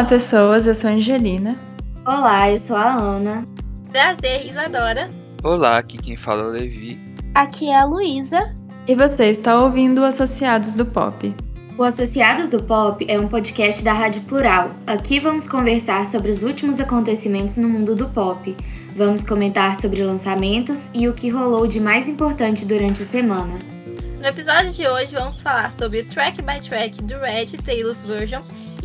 Olá, pessoas, eu sou a Angelina. Olá, eu sou a Ana. Prazer, Isadora. Olá, aqui quem fala é o Levi. Aqui é a Luísa. E você está ouvindo o Associados do Pop. O Associados do Pop é um podcast da Rádio Plural. Aqui vamos conversar sobre os últimos acontecimentos no mundo do pop. Vamos comentar sobre lançamentos e o que rolou de mais importante durante a semana. No episódio de hoje vamos falar sobre o track by track do Red Taylor's Version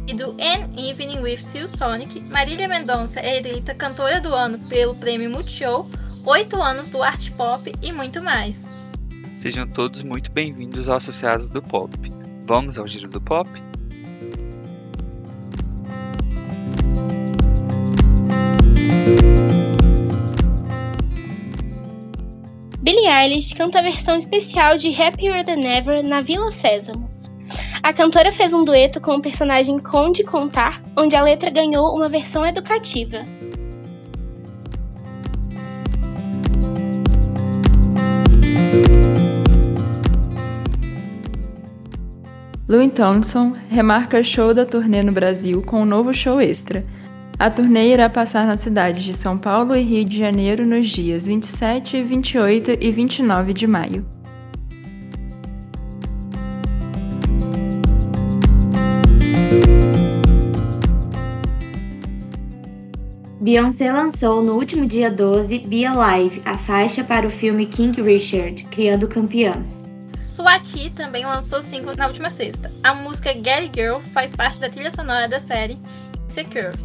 e do An Evening with Seal Sonic. Marília Mendonça é eleita cantora do ano pelo prêmio Multishow, 8 anos do Art Pop e muito mais. Sejam todos muito bem-vindos aos Associados do Pop. Vamos ao Giro do Pop? Billie Eilish canta a versão especial de Happier Than Ever na Vila Sésamo. A cantora fez um dueto com o personagem Conde Contar, onde a letra ganhou uma versão educativa. Louis Thompson remarca show da turnê no Brasil com um novo show extra. A turnê irá passar nas cidades de São Paulo e Rio de Janeiro nos dias 27, 28 e 29 de maio. Beyoncé lançou no último dia 12 Be Alive, a faixa para o filme King Richard, Criando Campeãs. Swati também lançou single na última sexta. A música Get Girl faz parte da trilha sonora da série Insecure.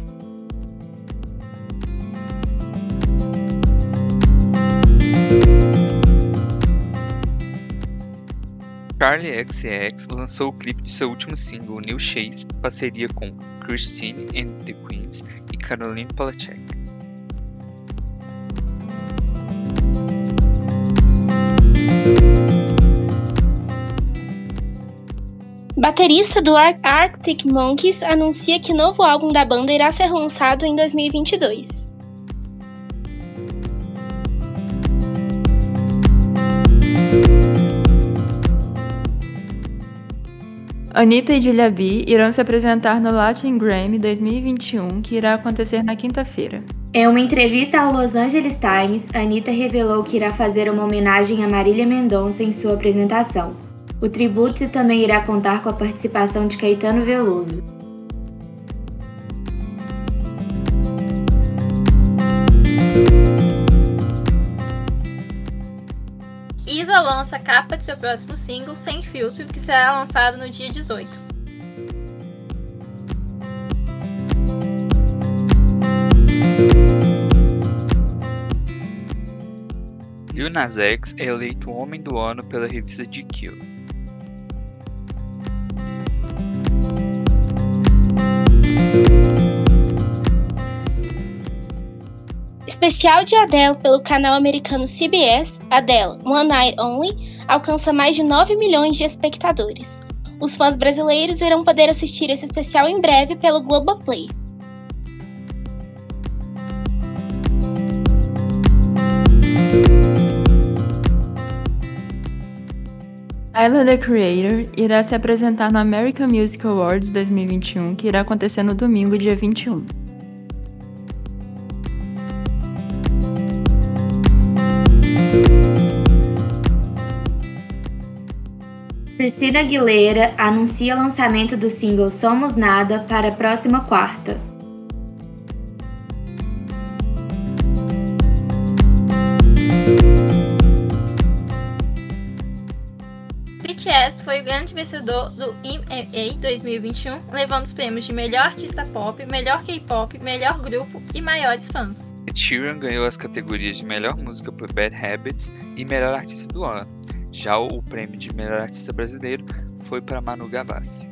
Charlie XCX lançou o clipe de seu último single, New Shape, em parceria com Christine and the Queens Caroline Polachek. Baterista do Ar Arctic Monkeys anuncia que novo álbum da banda irá ser lançado em 2022. Anitta e B irão se apresentar no Latin Grammy 2021, que irá acontecer na quinta-feira. Em uma entrevista ao Los Angeles Times, Anitta revelou que irá fazer uma homenagem a Marília Mendonça em sua apresentação. O tributo também irá contar com a participação de Caetano Veloso. Lança a capa de seu próximo single, Sem Filtro, que será lançado no dia 18. Lil Nas X é eleito o Homem do Ano pela revista GQ. Especial de Adele pelo canal americano CBS, Adele One Night Only alcança mais de 9 milhões de espectadores. Os fãs brasileiros irão poder assistir esse especial em breve pelo Globoplay. Tyler, the Creator, irá se apresentar no American Music Awards 2021, que irá acontecer no domingo, dia 21. Christina Aguilera anuncia lançamento do single Somos Nada para a próxima quarta. BTS foi o grande vencedor do IMA 2021, levando os prêmios de melhor artista pop, melhor K-pop, melhor grupo e maiores fãs. Sheeran ganhou as categorias de melhor música por Bad Habits e melhor artista do ano. Já o prêmio de melhor artista brasileiro foi para Manu Gavassi.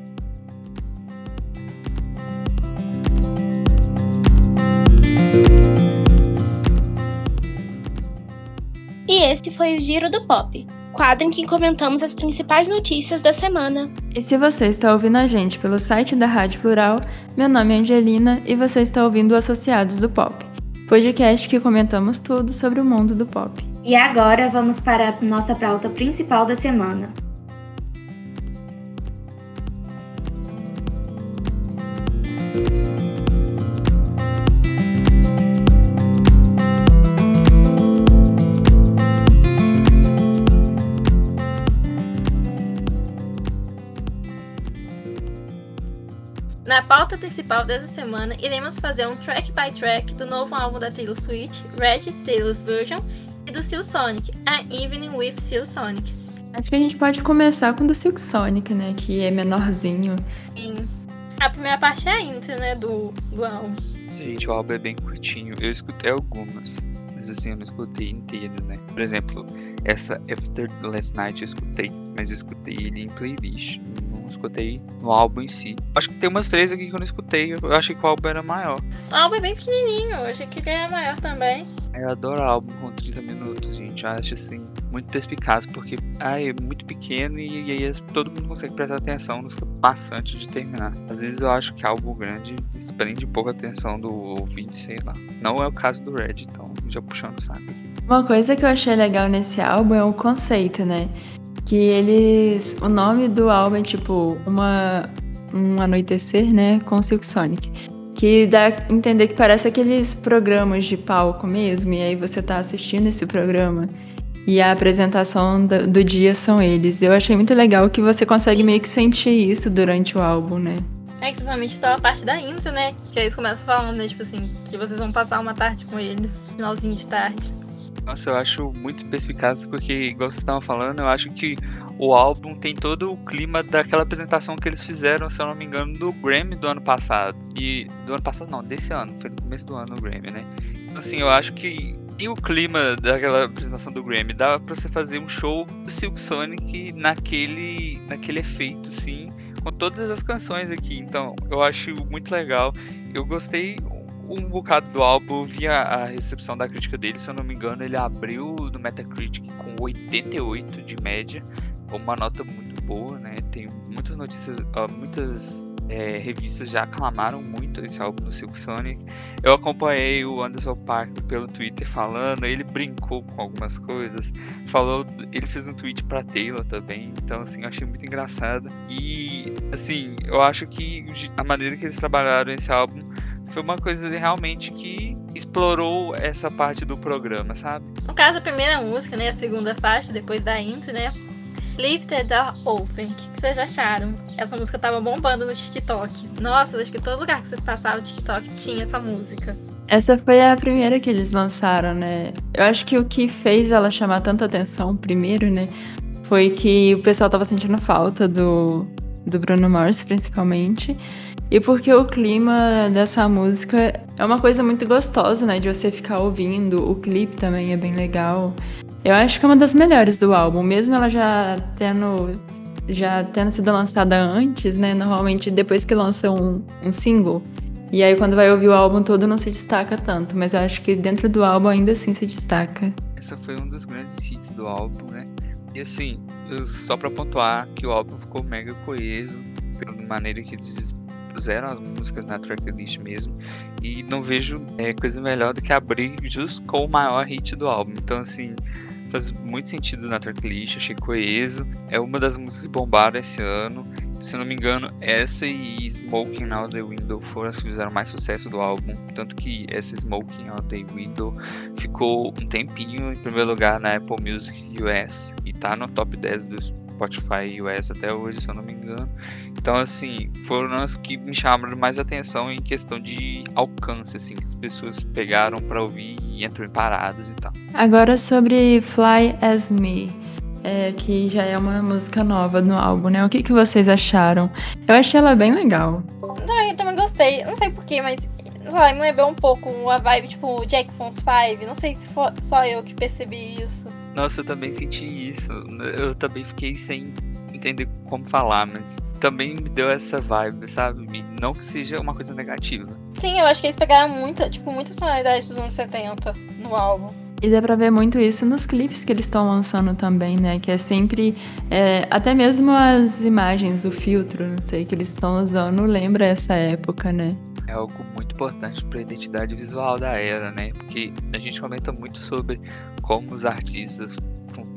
E esse foi o Giro do Pop, quadro em que comentamos as principais notícias da semana. E se você está ouvindo a gente pelo site da Rádio Plural, meu nome é Angelina e você está ouvindo o Associados do Pop, podcast que comentamos tudo sobre o mundo do pop. E agora vamos para a nossa pauta principal da semana. Na pauta principal dessa semana, iremos fazer um track by track do novo álbum da Taylor Swift, Red Taylor's Version, do Silk Sonic, A Evening with Silk Sonic. Acho que a gente pode começar com o do Silk Sonic, né? Que é menorzinho. Sim. A primeira parte é a intro, né, do, do álbum. Gente, o álbum é bem curtinho. Eu escutei algumas, mas assim, eu não escutei inteiro, né? Por exemplo, essa After Last Night eu escutei, mas eu escutei ele em playlist. Não escutei no álbum em si. Acho que tem umas três aqui que eu não escutei. Eu achei que o álbum era maior. O álbum é bem pequenininho, eu achei que ele era maior também. Eu adoro álbum com 30 minutos, gente. Eu acho assim, muito perspicaz, porque ai, é muito pequeno e, e aí todo mundo consegue prestar atenção, não fica bastante de terminar. Às vezes eu acho que álbum grande desprende pouco a atenção do ouvinte, sei lá. Não é o caso do Red, então já puxando saco. Uma coisa que eu achei legal nesse álbum é o conceito, né? Que eles. O nome do álbum é tipo uma, um anoitecer, né? Com Silk Sonic. Que dá a entender que parece aqueles programas de palco mesmo, e aí você tá assistindo esse programa. E a apresentação do, do dia são eles. Eu achei muito legal que você consegue meio que sentir isso durante o álbum, né? É, especialmente pela parte da intro, né? Que eles começam falando, né? Tipo assim, que vocês vão passar uma tarde com eles, finalzinho de tarde. Nossa, eu acho muito perspicaz porque, igual vocês estavam falando, eu acho que o álbum tem todo o clima daquela apresentação que eles fizeram, se eu não me engano, do Grammy do ano passado. E do ano passado não, desse ano, foi no começo do ano o Grammy, né? Então, assim, eu acho que tem o clima daquela apresentação do Grammy, dá pra você fazer um show do Silk Sonic naquele, naquele efeito, assim, com todas as canções aqui. Então, eu acho muito legal. Eu gostei um bocado do álbum, vi a, a, recepção da crítica dele, se eu não me engano, ele abriu no Metacritic com 88 de média, uma nota muito boa, né? Tem muitas notícias, uh, muitas é, revistas já aclamaram muito esse álbum do Silk Sonic. Eu acompanhei o Anderson Park pelo Twitter falando, ele brincou com algumas coisas, falou, ele fez um tweet para Taylor também, então assim, eu achei muito engraçado. E assim, eu acho que a maneira que eles trabalharam esse álbum foi uma coisa realmente que explorou essa parte do programa, sabe? No caso, a primeira música, né? A segunda faixa, depois da intro, né? Leave the Door Open. O que, vocês acharam? Essa música tava bombando no TikTok. Nossa, acho que todo lugar que você passava o TikTok tinha essa música. Essa foi a primeira que eles lançaram, né? Eu acho que o que fez ela chamar tanta atenção primeiro, né? Foi que o pessoal tava sentindo falta do, do Bruno Mars, principalmente. E porque o clima dessa música é uma coisa muito gostosa, né? De você ficar ouvindo. O clipe também é bem legal. Eu acho que é uma das melhores do álbum, mesmo ela já tendo, já tendo sido lançada antes, né? Normalmente depois que lança um, um single. E aí quando vai ouvir o álbum todo não se destaca tanto, mas eu acho que dentro do álbum ainda assim se destaca. Essa foi um dos grandes hits do álbum, né? E assim, só para pontuar que o álbum ficou mega coeso, pela maneira que eles puseram as músicas na tracklist mesmo. E não vejo é, coisa melhor do que abrir justo com o maior hit do álbum. Então, assim, faz muito sentido na tracklist, achei coeso. É uma das músicas que bombaram esse ano. Se não me engano, essa e Smoking Out the Window foram as que fizeram mais sucesso do álbum. Tanto que essa Smoking Out the Window ficou um tempinho em primeiro lugar na Apple Music US e tá no top 10 dos Spotify US até hoje, se eu não me engano. Então, assim, foram as que me chamaram mais atenção em questão de alcance, assim, que as pessoas pegaram para ouvir e entrou em paradas e tal. Agora sobre Fly As Me. É, que já é uma música nova no álbum, né? O que, que vocês acharam? Eu achei ela bem legal. Não, eu também gostei. Não sei porquê, mas sei me lembrou um pouco uma vibe tipo Jackson's Five. Não sei se for só eu que percebi isso. Nossa, eu também senti isso. Eu também fiquei sem entender como falar, mas também me deu essa vibe, sabe? Não que seja uma coisa negativa. Sim, eu acho que eles pegaram muita, tipo, muitas sonoridades dos anos 70 no álbum. E dá pra ver muito isso nos clipes que eles estão lançando também, né? Que é sempre. É, até mesmo as imagens, o filtro, não sei, que eles estão usando, lembra essa época, né? É algo muito importante para a identidade visual da era, né? Porque a gente comenta muito sobre como os artistas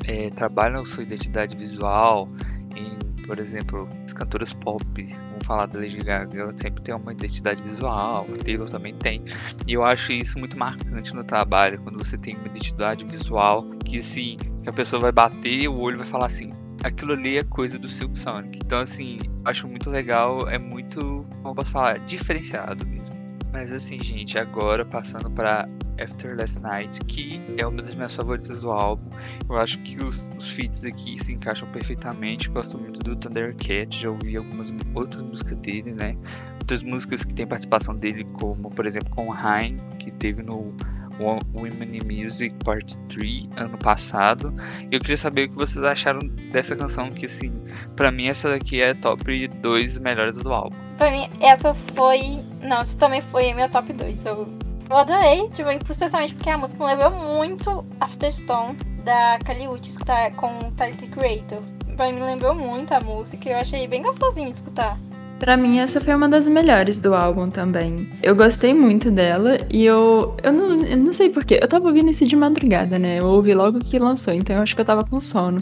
é, trabalham sua identidade visual em, por exemplo, as cantoras pop, vamos falar da Lady Gaga, ela sempre tem uma identidade visual, a Taylor também tem, e eu acho isso muito marcante no trabalho, quando você tem uma identidade visual que assim, que a pessoa vai bater, o olho vai falar assim, aquilo ali é coisa do Silk Sonic. Então, assim, acho muito legal, é muito, como posso falar, diferenciado mesmo. Mas assim, gente, agora passando para After Last Night, que é uma das minhas favoritas do álbum. Eu acho que os, os feats aqui se encaixam perfeitamente. Gosto muito do Thundercat, já ouvi algumas outras músicas dele, né? Outras músicas que tem participação dele, como por exemplo com Hein, que teve no Women in Music Part 3 ano passado. Eu queria saber o que vocês acharam dessa canção, que assim, pra mim essa daqui é top 2 melhores do álbum. Pra mim, essa foi. Não, essa também foi a minha top 2. Eu, eu adorei, tipo, especialmente porque a música me lembrou muito Afterstone da Kali Uchis, que tá com Tyler Creator. Pra mim, me lembrou muito a música e eu achei bem gostosinho de escutar. Pra mim, essa foi uma das melhores do álbum também. Eu gostei muito dela e eu. Eu não, eu não sei porquê. Eu tava ouvindo isso de madrugada, né? Eu ouvi logo que lançou, então eu acho que eu tava com sono.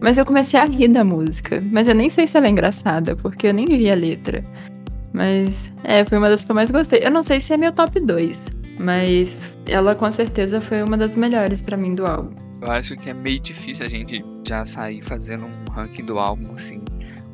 Mas eu comecei a rir da música. Mas eu nem sei se ela é engraçada, porque eu nem vi a letra. Mas é, foi uma das que eu mais gostei. Eu não sei se é meu top 2, mas ela com certeza foi uma das melhores para mim do álbum. Eu acho que é meio difícil a gente já sair fazendo um ranking do álbum assim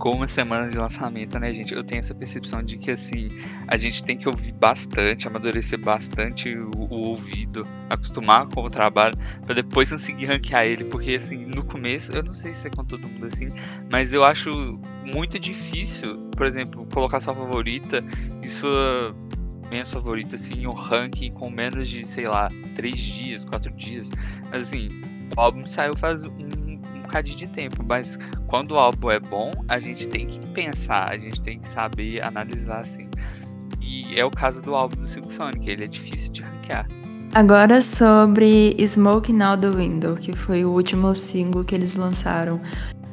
com uma semana de lançamento, né, gente? Eu tenho essa percepção de que, assim, a gente tem que ouvir bastante, amadurecer bastante o, o ouvido, acostumar com o trabalho, para depois conseguir ranquear ele, porque, assim, no começo, eu não sei se é com todo mundo assim, mas eu acho muito difícil, por exemplo, colocar sua favorita e sua menos favorita, assim, o ranking com menos de, sei lá, três dias, quatro dias. Assim, o álbum saiu faz um bocadinho de tempo, mas quando o álbum é bom, a gente tem que pensar, a gente tem que saber analisar assim. E é o caso do álbum do Silk Sonic, ele é difícil de ranquear. Agora sobre Smoking Out the Window, que foi o último single que eles lançaram.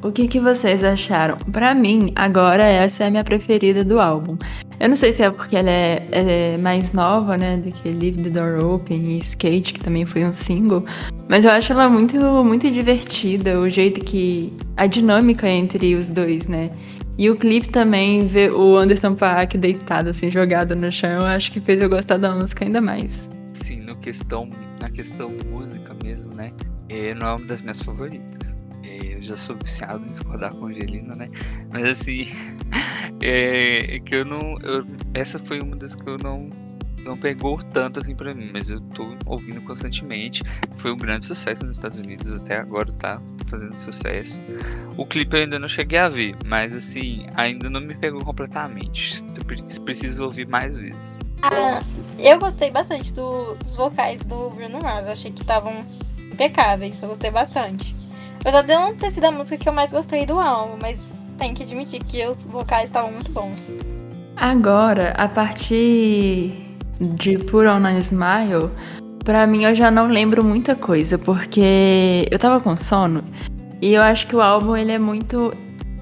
O que, que vocês acharam? Para mim, agora essa é a minha preferida do álbum. Eu não sei se é porque ela é, é, mais nova, né, do que Leave the Door Open e Skate, que também foi um single, mas eu acho ela muito, muito divertida, o jeito que. a dinâmica entre os dois, né? E o clipe também, ver o Anderson Paak deitado, assim, jogado no chão, acho que fez eu gostar da música ainda mais. Sim, no questão, na questão música mesmo, né? É, não é uma das minhas favoritas eu já sou viciado em discordar com a Angelina, né? Mas assim, é, é, que eu não. Eu, essa foi uma das que eu não. Não pegou tanto assim pra mim, mas eu tô ouvindo constantemente. Foi um grande sucesso nos Estados Unidos, até agora tá fazendo sucesso. O clipe eu ainda não cheguei a ver, mas assim, ainda não me pegou completamente. Preciso ouvir mais vezes. Ah, eu gostei bastante do, dos vocais do Bruno Mars. Eu achei que estavam impecáveis. Eu gostei bastante. Apesar de não ter sido a música que eu mais gostei do álbum, mas tem que admitir que os vocais estavam muito bons. Agora, a partir de Put On a Smile, pra mim eu já não lembro muita coisa, porque eu tava com sono e eu acho que o álbum ele é muito,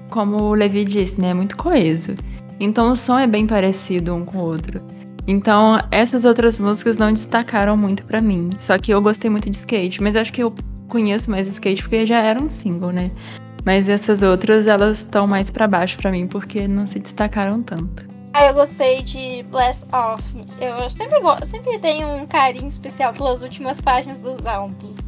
como o Levi disse, né, muito coeso. Então o som é bem parecido um com o outro. Então, essas outras músicas não destacaram muito para mim. Só que eu gostei muito de skate, mas acho que eu conheço mais skate porque já era um single, né? Mas essas outras, elas estão mais para baixo para mim porque não se destacaram tanto. Ah, eu gostei de Blast Off. Eu sempre, eu sempre tenho um carinho especial pelas últimas páginas dos álbuns.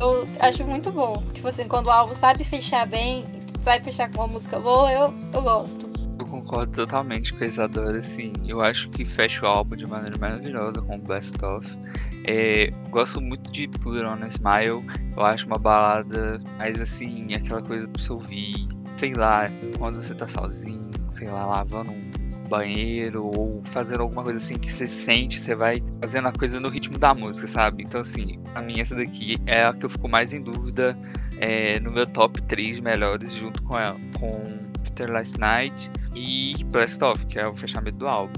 Eu acho muito bom. Tipo assim, quando o álbum sabe fechar bem, sabe fechar com uma música boa, eu, eu gosto. Concordo totalmente com a Isadora, assim. Eu acho que fecha o álbum de maneira maravilhosa com Blast Off. É, gosto muito de Put On a Smile. Eu acho uma balada mais assim, aquela coisa pra você ouvir. Sei lá, quando você tá sozinho, sei lá, lavando um banheiro ou fazendo alguma coisa assim que você sente, você vai fazendo a coisa no ritmo da música, sabe? Então, assim, a minha essa daqui é a que eu fico mais em dúvida é, no meu top 3 melhores, junto com, a, com After Last Night e Blast Off, que é o fechamento do álbum.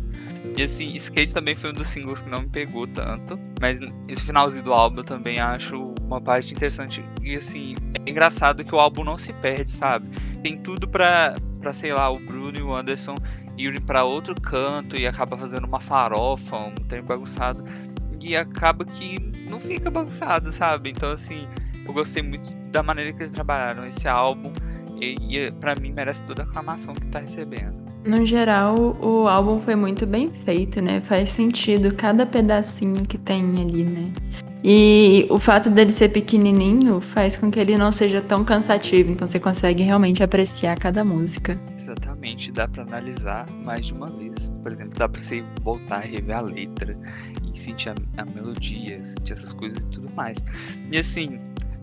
E assim, Skate também foi um dos singles que não me pegou tanto. Mas esse finalzinho do álbum eu também acho uma parte interessante. E assim, é engraçado que o álbum não se perde, sabe? Tem tudo pra, pra sei lá, o Bruno e o Anderson irem para outro canto e acaba fazendo uma farofa, um trem bagunçado. E acaba que não fica bagunçado, sabe? Então assim, eu gostei muito da maneira que eles trabalharam esse álbum. E, e para mim merece toda a aclamação que tá recebendo. No geral, o álbum foi muito bem feito, né? Faz sentido cada pedacinho que tem ali, né? E o fato dele ser pequenininho faz com que ele não seja tão cansativo, então você consegue realmente apreciar cada música. Exatamente, dá para analisar mais de uma vez. Por exemplo, dá para você voltar e rever a letra e sentir a, a melodia, sentir essas coisas e tudo mais. E assim,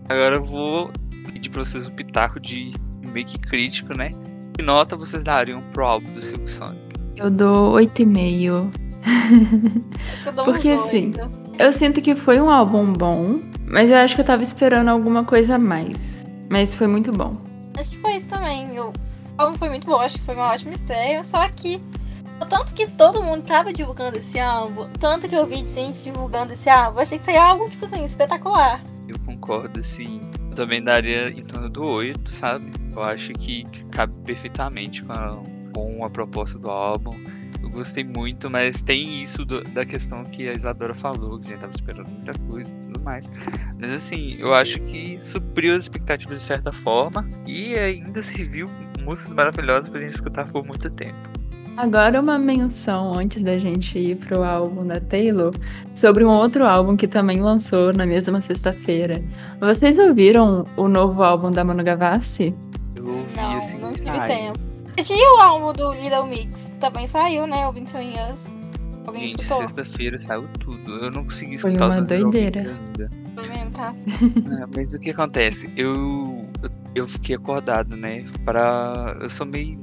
agora eu vou pedir pra vocês um pitaco de meio que crítico, né? Que nota vocês dariam pro álbum do Silk Sonic? Eu dou 8,5. Acho que eu dou Porque uns assim. Eu sinto que foi um álbum bom, mas eu acho que eu tava esperando alguma coisa a mais. Mas foi muito bom. Acho que foi isso também. O álbum foi muito bom, acho que foi uma ótima estreia. Só que, tanto que todo mundo tava divulgando esse álbum, tanto que eu vi gente divulgando esse álbum, eu achei que seria algo, tipo assim, espetacular. Eu concordo, assim. Também daria em torno do 8, sabe? Eu acho que cabe perfeitamente com a, com a proposta do álbum. Eu gostei muito, mas tem isso do- da questão que a Isadora falou, que a gente tava esperando muita coisa e tudo mais. Mas assim, eu acho que supriu as expectativas de certa forma e ainda serviu músicas maravilhosas pra gente escutar por muito tempo. Agora uma menção antes da gente ir pro álbum da Taylor sobre um outro álbum que também lançou na mesma sexta-feira. Vocês ouviram o novo álbum da Manu Gavassi? Eu ouvi Não, assim, não tive ai, tempo. Tinha o álbum do Little Mix, também saiu, né? O 21 Years. Alguém Gente, escutou? sexta-feira saiu tudo. Eu não consegui Foi escutar uma Little Mix doideira. ainda. Foi mesmo, tá? É, mas o que acontece? Eu, eu, fiquei acordado, né? Para. Eu sou meio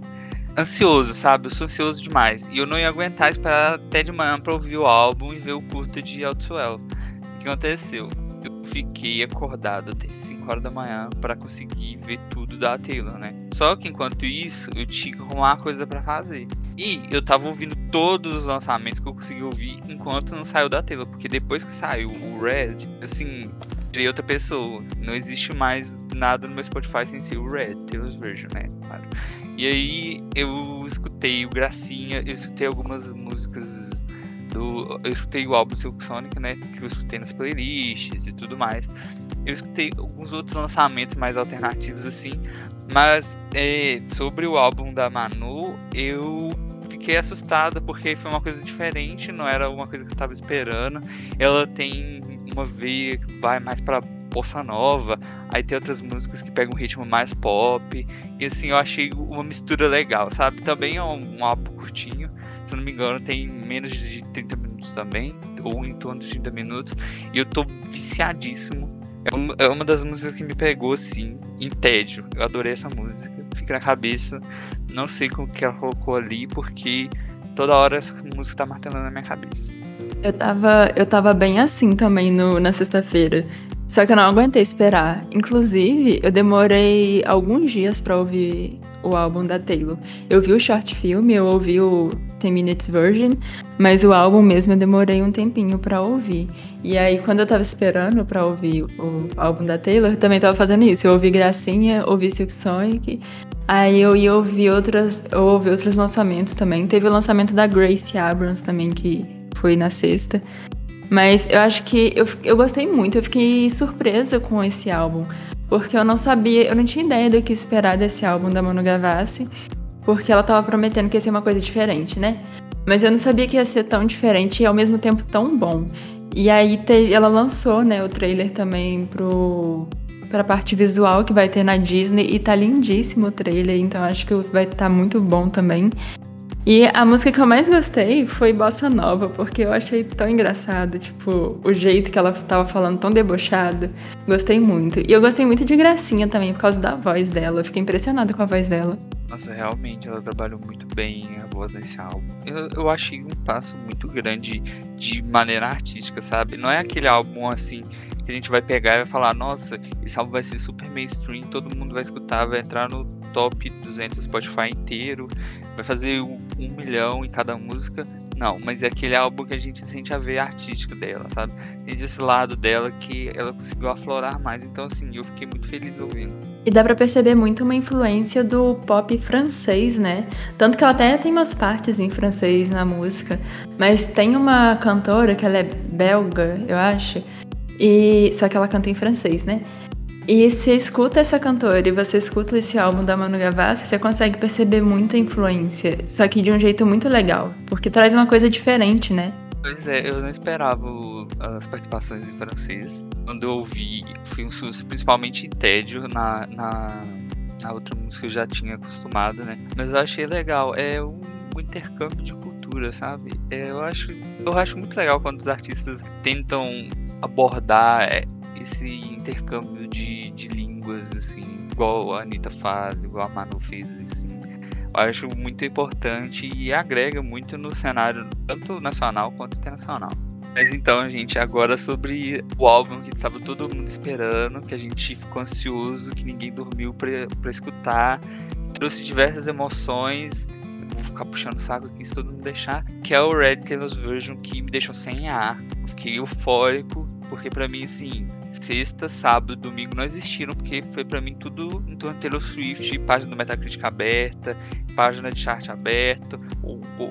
ansioso, sabe? Eu sou ansioso demais. E eu não ia aguentar esperar até de manhã pra ouvir o álbum e ver o curta de Outswell. O que aconteceu? Eu fiquei acordado até 5 horas da manhã para conseguir ver tudo da Taylor, né? Só que enquanto isso, eu tinha que arrumar coisa pra fazer. E eu tava ouvindo todos os lançamentos que eu consegui ouvir enquanto não saiu da Taylor. Porque depois que saiu o Red, assim, virei outra pessoa. Não existe mais nada no meu Spotify sem ser o Red, Taylor's Version, né? Claro. E aí eu escutei o Gracinha, eu escutei algumas músicas do. Eu escutei o álbum Silk Sonic, né? Que eu escutei nas playlists e tudo mais. Eu escutei alguns outros lançamentos mais alternativos assim. Mas é, sobre o álbum da Manu, eu fiquei assustada porque foi uma coisa diferente, não era uma coisa que eu tava esperando. Ela tem uma veia que vai mais pra bossa nova, aí tem outras músicas que pegam um ritmo mais pop, e assim, eu achei uma mistura legal, sabe? Também é um, um álbum curtinho, se não me engano, tem menos de 30 minutos também, ou em torno de 30 minutos, e eu tô viciadíssimo. É uma, é uma das músicas que me pegou, assim, em tédio. Eu adorei essa música, fica na cabeça. Não sei como que ela colocou ali, porque toda hora essa música tá martelando na minha cabeça. Eu tava, eu tava bem assim também no, na sexta-feira. Só que eu não aguentei esperar. Inclusive, eu demorei alguns dias pra ouvir o álbum da Taylor. Eu vi o short film, eu ouvi o 10 Minutes Version, mas o álbum mesmo eu demorei um tempinho pra ouvir. E aí, quando eu tava esperando pra ouvir o álbum da Taylor, eu também tava fazendo isso. Eu ouvi Gracinha, ouvi Silk Sonic. Aí eu ia ouvir outras, eu ouvi outros lançamentos também. Teve o lançamento da Grace Abrams também, que foi na sexta. Mas eu acho que eu, eu gostei muito, eu fiquei surpresa com esse álbum. Porque eu não sabia, eu não tinha ideia do que esperar desse álbum da Manu Gavassi. Porque ela tava prometendo que ia ser uma coisa diferente, né? Mas eu não sabia que ia ser tão diferente e ao mesmo tempo tão bom. E aí teve, ela lançou, né, o trailer também pro, pra parte visual que vai ter na Disney. E tá lindíssimo o trailer, então acho que vai estar muito bom também. E a música que eu mais gostei foi Bossa Nova, porque eu achei tão engraçado, tipo, o jeito que ela tava falando tão debochado. Gostei muito. E eu gostei muito de Gracinha também, por causa da voz dela. Eu fiquei impressionada com a voz dela. Nossa, realmente ela trabalhou muito bem a voz nesse álbum. Eu, eu achei um passo muito grande de maneira artística, sabe? Não é aquele álbum assim que a gente vai pegar e vai falar: nossa, esse álbum vai ser super mainstream, todo mundo vai escutar, vai entrar no top 200 do Spotify inteiro, vai fazer um, um milhão em cada música. Não, mas é aquele álbum que a gente sente a ver artística dela, sabe? Sente esse lado dela que ela conseguiu aflorar mais. Então, assim, eu fiquei muito feliz ouvindo. E dá pra perceber muito uma influência do pop francês, né? Tanto que ela até tem umas partes em francês na música. Mas tem uma cantora que ela é belga, eu acho. E só que ela canta em francês, né? E você escuta essa cantora e você escuta esse álbum da Manu Gavassi, você consegue perceber muita influência, só que de um jeito muito legal, porque traz uma coisa diferente, né? Pois é, eu não esperava as participações em francês. Quando eu ouvi, fui um susto, principalmente em tédio na, na, na outra música que eu já tinha acostumado, né? Mas eu achei legal. É um, um intercâmbio de cultura, sabe? É, eu, acho, eu acho muito legal quando os artistas tentam abordar é, esse intercâmbio de, de línguas, assim, igual a Anitta faz, igual a Manu fez, assim. Eu acho muito importante e agrega muito no cenário, tanto nacional quanto internacional. Mas então, gente, agora sobre o álbum que estava todo mundo esperando, que a gente ficou ansioso, que ninguém dormiu para escutar, trouxe diversas emoções. Vou ficar puxando o saco aqui se todo mundo deixar. Que é o Red Taylor's Version, que me deixou sem ar. Fiquei eufórico, porque para mim, assim, sexta, sábado, domingo não existiram, porque foi para mim tudo em torno de Taylor Swift, página do Metacritic aberta, página de chart aberto,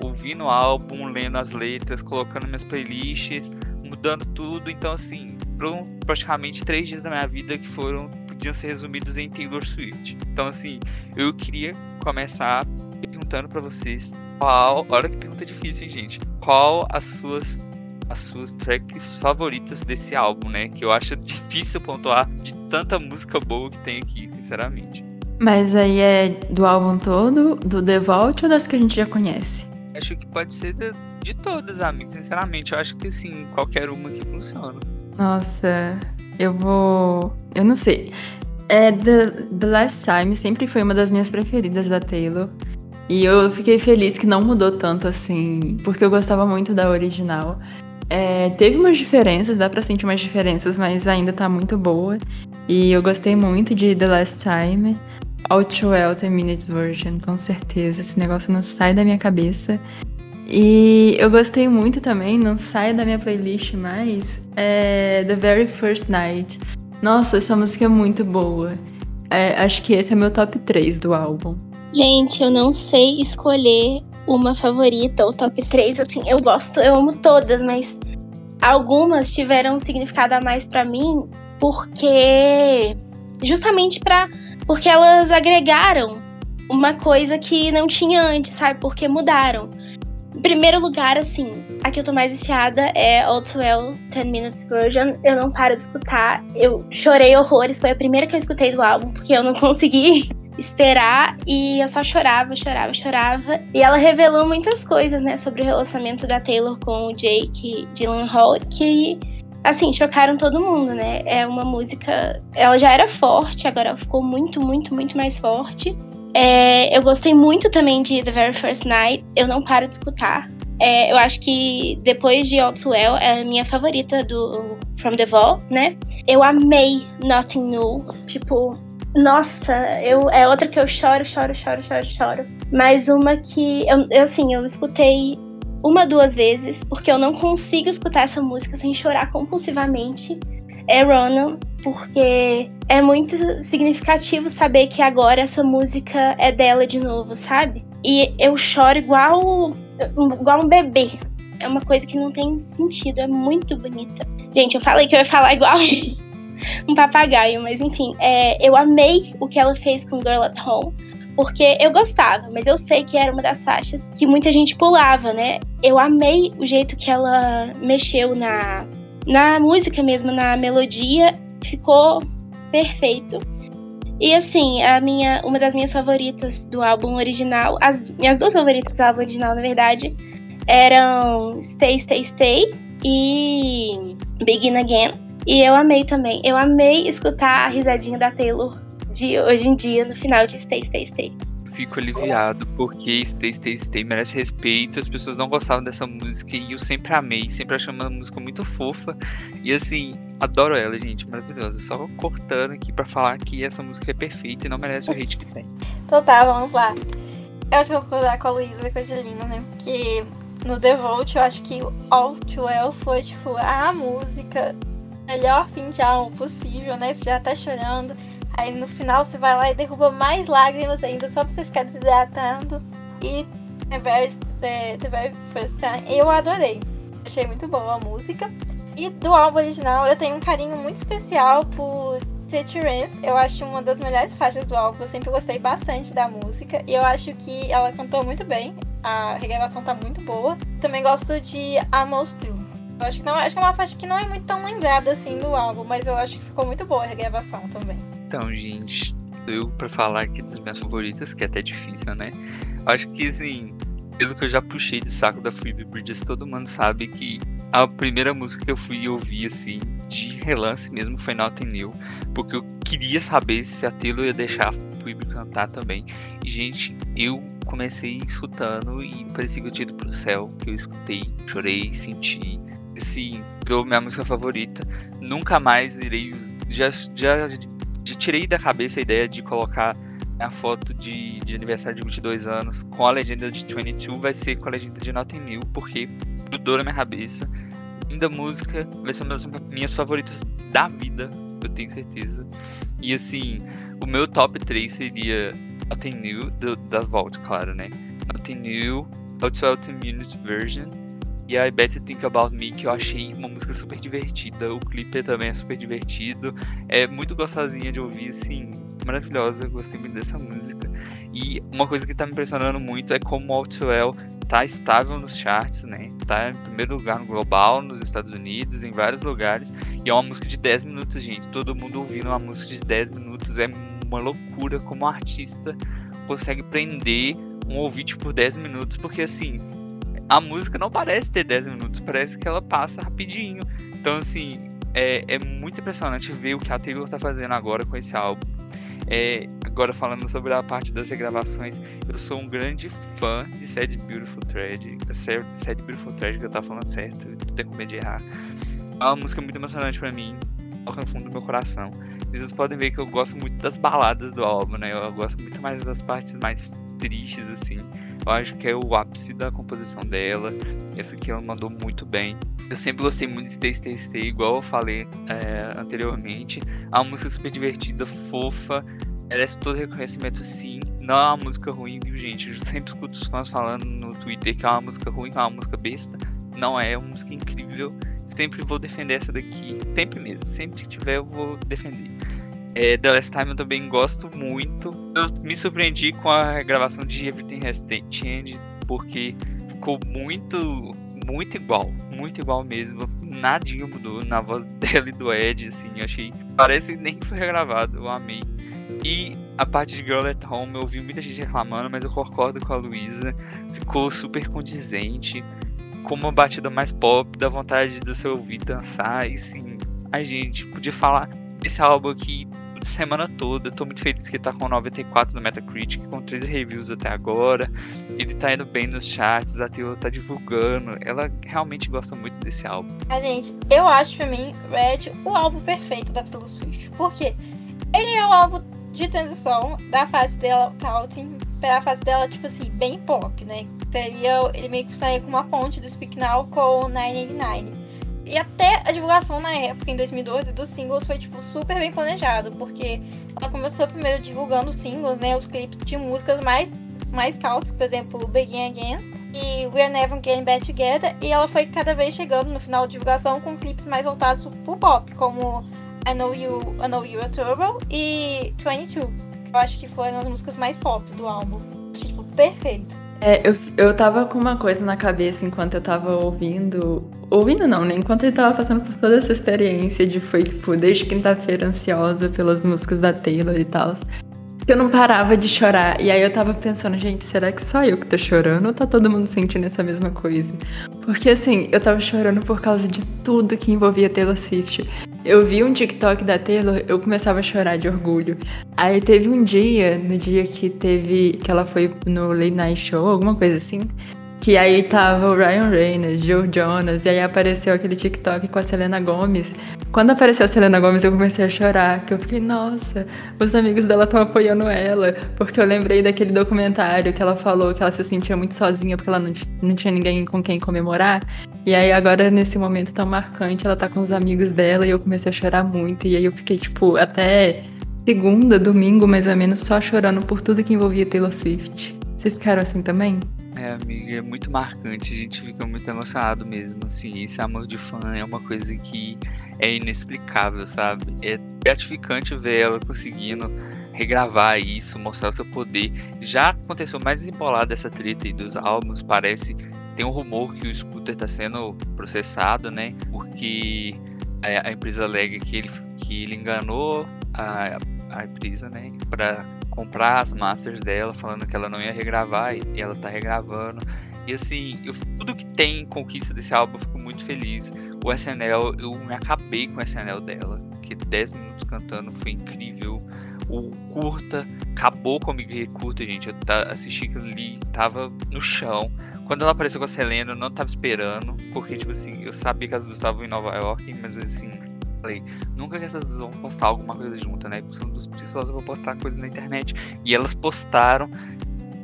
ouvindo o álbum, lendo as letras, colocando minhas playlists, mudando tudo. Então, assim, foram praticamente três dias da minha vida que foram podiam ser resumidos em Taylor Swift. Então, assim, eu queria começar perguntando para vocês qual, olha que pergunta difícil, hein, gente. Qual as suas as suas tracks favoritas desse álbum, né? Que eu acho difícil pontuar de tanta música boa que tem aqui, sinceramente. Mas aí é do álbum todo, do The Vault ou das que a gente já conhece? Acho que pode ser de, de todas, amigo. Sinceramente, eu acho que sim, qualquer uma que funciona. Nossa, eu vou. Eu não sei. É The, The Last Time sempre foi uma das minhas preferidas da Taylor. E eu fiquei feliz que não mudou tanto assim, porque eu gostava muito da original. É, teve umas diferenças, dá pra sentir umas diferenças, mas ainda tá muito boa. E eu gostei muito de The Last Time. All Too Well 10 Minutes Version, com certeza. Esse negócio não sai da minha cabeça. E eu gostei muito também, não sai da minha playlist mais, é The Very First Night. Nossa, essa música é muito boa. É, acho que esse é meu top 3 do álbum. Gente, eu não sei escolher uma favorita ou top 3, assim, eu gosto, eu amo todas, mas algumas tiveram um significado a mais para mim porque justamente para porque elas agregaram uma coisa que não tinha antes, sabe? Porque mudaram. Em primeiro lugar, assim, a que eu tô mais viciada é All Too Well 10 Minutes Version. Eu não paro de escutar. Eu chorei horrores. Foi a primeira que eu escutei do álbum, porque eu não consegui esperar e eu só chorava, chorava, chorava. E ela revelou muitas coisas, né, sobre o relacionamento da Taylor com o Jake Gyllenhaal que assim, chocaram todo mundo, né? É uma música, ela já era forte, agora ela ficou muito, muito, muito mais forte. É, eu gostei muito também de The Very First Night, eu não paro de escutar. É, eu acho que depois de All Too Well é a minha favorita do From the Vault, né? Eu amei Nothing New, tipo, nossa, eu, é outra que eu choro, choro, choro, choro, choro. Mas uma que, eu, eu, assim, eu escutei uma, duas vezes, porque eu não consigo escutar essa música sem chorar compulsivamente. É Ronan, porque é muito significativo saber que agora essa música é dela de novo, sabe? E eu choro igual, igual um bebê. É uma coisa que não tem sentido, é muito bonita. Gente, eu falei que eu ia falar igual um papagaio, mas enfim, é, eu amei o que ela fez com Girl at Home, porque eu gostava, mas eu sei que era uma das faixas que muita gente pulava, né? Eu amei o jeito que ela mexeu na, na música mesmo, na melodia, ficou perfeito. E assim, a minha, uma das minhas favoritas do álbum original, as minhas duas favoritas do álbum original, na verdade, eram Stay, Stay, Stay e Begin Again. E eu amei também. Eu amei escutar a risadinha da Taylor de hoje em dia no final de Stay, Stay, Stay. Fico aliviado porque Stay, Stay, Stay merece respeito. As pessoas não gostavam dessa música e eu sempre amei, sempre achei uma música muito fofa. E assim, adoro ela, gente, maravilhosa. Só cortando aqui para falar que essa música é perfeita e não merece o hate que tem. Então tá, vamos lá. Eu acho que vou concordar com a Luísa com a Angelina, né? Porque no The Vault eu acho que All Too Well foi tipo a música melhor fim de álbum possível, né? Você já tá chorando. Aí no final você vai lá e derruba mais lágrimas ainda, só pra você ficar desidratando. E The Very, the, the very First Time, eu adorei. Achei muito boa a música. E do álbum original, eu tenho um carinho muito especial por Teacherance. Eu acho uma das melhores faixas do álbum. Eu sempre gostei bastante da música. E eu acho que ela cantou muito bem. A regravação tá muito boa. também gosto de Almost Through. Eu acho que, não, acho que é uma faixa que não é muito tão lembrada assim do álbum, mas eu acho que ficou muito boa a regravação também. Então, gente, eu pra falar aqui das minhas favoritas, que é até difícil, né? Acho que assim, pelo que eu já puxei de saco da Phoebe Bridges, todo mundo sabe que a primeira música que eu fui ouvir, assim, de relance mesmo, foi Nothing New, porque eu queria saber se a Taylor ia deixar a Phoebe cantar também. E, gente, eu comecei escutando e parecia que eu tinha ido pro céu, que eu escutei, chorei, senti. Assim, virou minha música favorita. Nunca mais irei. Já, já, já tirei da cabeça a ideia de colocar a foto de, de aniversário de 22 anos com a legenda de 22 vai ser com a legenda de Nothing New, porque grudou na minha cabeça. Linda música, vai ser uma das minhas favoritas da vida, eu tenho certeza. E assim, o meu top 3 seria Nothing New, do, das Vault, claro, né? Nothing New, Ultimate Minute Version e I Bet You Think About Me, que eu achei uma música super divertida. O clipe também é super divertido. É muito gostosinha de ouvir, assim, maravilhosa. Gostei muito dessa música. E uma coisa que tá me impressionando muito é como o Outwell tá estável nos charts, né? Tá em primeiro lugar no global, nos Estados Unidos, em vários lugares. E é uma música de 10 minutos, gente. Todo mundo ouvindo uma música de 10 minutos é uma loucura como um artista consegue prender um ouvinte por 10 minutos, porque assim, a música não parece ter 10 minutos, parece que ela passa rapidinho. Então, assim, é, é muito impressionante ver o que a Taylor tá fazendo agora com esse álbum. É, agora falando sobre a parte das regravações, eu sou um grande fã de Sad Beautiful Thread. Sad Beautiful que eu tava falando certo, tô com medo de errar. É uma música muito emocionante para mim, toca no fundo do meu coração. Vocês podem ver que eu gosto muito das baladas do álbum, né? Eu gosto muito mais das partes mais tristes, assim. Eu acho que é o ápice da composição dela. Essa aqui ela mandou muito bem. Eu sempre gostei muito de Stay, Stay, Stay, igual eu falei é, anteriormente. É uma música super divertida, fofa, merece todo reconhecimento sim. Não é uma música ruim, viu, gente? Eu sempre escuto os fãs falando no Twitter que é uma música ruim, que é uma música besta. Não é, é uma música incrível. Sempre vou defender essa daqui. Sempre mesmo. Sempre que tiver, eu vou defender. É, The Last Time eu também gosto muito. Eu me surpreendi com a gravação de Everything Has Changed, porque ficou muito, muito igual. Muito igual mesmo. Nadinha mudou na voz dela e do Ed, assim. Achei. Parece nem foi regravado. Eu amei. E a parte de Girl at Home, eu ouvi muita gente reclamando, mas eu concordo com a Luísa. Ficou super condizente. Com uma batida mais pop, dá vontade de você ouvir dançar. E sim, a gente podia falar desse álbum aqui semana toda. Tô muito feliz que ele tá com 94 no Metacritic, com 13 reviews até agora. Ele tá indo bem nos charts, a Taylor tá divulgando. Ela realmente gosta muito desse álbum. A gente, eu acho pra mim, Red, o álbum perfeito da Taylor Swift. Por quê? Ele é um álbum de transição da fase dela, Counting, pra fase dela, tipo assim, bem pop, né? Seria, ele meio que saiu com uma ponte do Speak Now com 989. E até a divulgação na época, em 2012, dos singles foi, tipo, super bem planejado, porque ela começou primeiro divulgando os singles, né, os clipes de músicas mais, mais calços, por exemplo, Begin Again e We're Never Getting Back Together, e ela foi cada vez chegando no final da divulgação com clipes mais voltados pro pop, como I Know You, I Know You're Trouble e 22, que eu acho que foram as músicas mais pop do álbum. Tipo, perfeito. É, eu, eu tava com uma coisa na cabeça enquanto eu tava ouvindo. Ouvindo não, né? Enquanto eu tava passando por toda essa experiência de foi, tipo, desde quinta-feira ansiosa pelas músicas da Taylor e tal. Eu não parava de chorar. E aí eu tava pensando, gente, será que só eu que tô chorando ou tá todo mundo sentindo essa mesma coisa? Porque assim, eu tava chorando por causa de tudo que envolvia Taylor Swift. Eu vi um TikTok da Taylor, eu começava a chorar de orgulho. Aí teve um dia, no dia que teve. que ela foi no Late Night Show, alguma coisa assim. Que aí tava o Ryan Reynolds, Joe Jonas, e aí apareceu aquele TikTok com a Selena Gomez. Quando apareceu a Selena Gomez, eu comecei a chorar, que eu fiquei, nossa, os amigos dela estão apoiando ela. Porque eu lembrei daquele documentário que ela falou que ela se sentia muito sozinha porque ela não, não tinha ninguém com quem comemorar. E aí agora, nesse momento tão marcante, ela tá com os amigos dela e eu comecei a chorar muito. E aí eu fiquei, tipo, até segunda, domingo, mais ou menos, só chorando por tudo que envolvia Taylor Swift. Vocês ficaram assim também? É, amiga, é muito marcante, a gente fica muito emocionado mesmo, assim, esse amor de fã é uma coisa que é inexplicável, sabe? É gratificante ver ela conseguindo regravar isso, mostrar seu poder. Já aconteceu mais desembolado essa treta aí dos álbuns, parece. Tem um rumor que o Scooter está sendo processado, né? Porque a, a, empresa alega que ele, que ele enganou a, a empresa, né? Para comprar as masters dela, falando que ela não ia regravar e ela tá regravando. E assim, eu, tudo que tem conquista desse álbum, eu fico muito feliz. O SNL, eu me acabei com o SNL dela, que 10 minutos cantando foi incrível. O curta acabou comigo de curta, gente. Eu assisti aquilo ali, tava no chão. Quando ela apareceu com a Selena, eu não tava esperando, porque, tipo assim, eu sabia que as duas estavam em Nova York, mas assim, falei, nunca que essas duas vão postar alguma coisa junto, né? São duas pessoas vão postar coisa na internet. E elas postaram,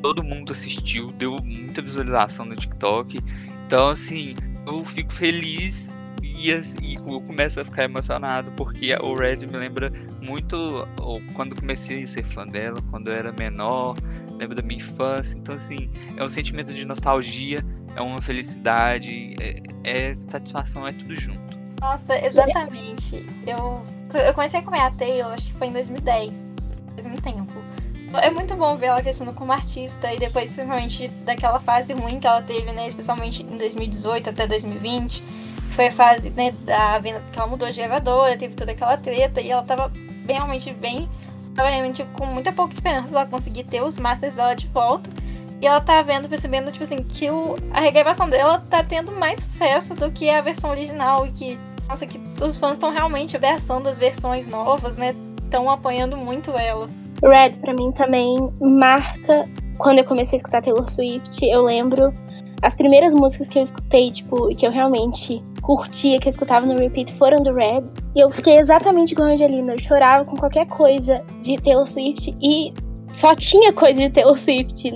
todo mundo assistiu, deu muita visualização no TikTok. Então, assim, eu fico feliz e, assim, eu começo a ficar emocionado, porque o Red me lembra muito quando comecei a ser fã dela, quando eu era menor, lembra da minha infância. Então, assim, é um sentimento de nostalgia, é uma felicidade, é, é satisfação, é tudo junto. Nossa, exatamente. Eu, eu comecei a comer a Taylor, acho que foi em 2010. Faz muito tempo. É muito bom ver ela crescendo como artista e depois, principalmente, daquela fase ruim que ela teve, né? Especialmente em 2018 até 2020. Foi a fase, né, da venda que ela mudou de gravadora, teve toda aquela treta e ela tava realmente bem. Tava realmente com muita pouca esperança ela conseguir ter os masters dela de volta. E ela tá vendo, percebendo, tipo assim, que o, a regravação dela tá tendo mais sucesso do que a versão original. E que, nossa, que os fãs estão realmente abraçando as versões novas, né? Estão apoiando muito ela. Red, para mim, também marca. Quando eu comecei a escutar Taylor Swift, eu lembro as primeiras músicas que eu escutei, tipo, que eu realmente curtia, que eu escutava no repeat, foram do Red. E eu fiquei exatamente igual a Angelina. Eu chorava com qualquer coisa de Taylor Swift e só tinha coisa de Taylor Swift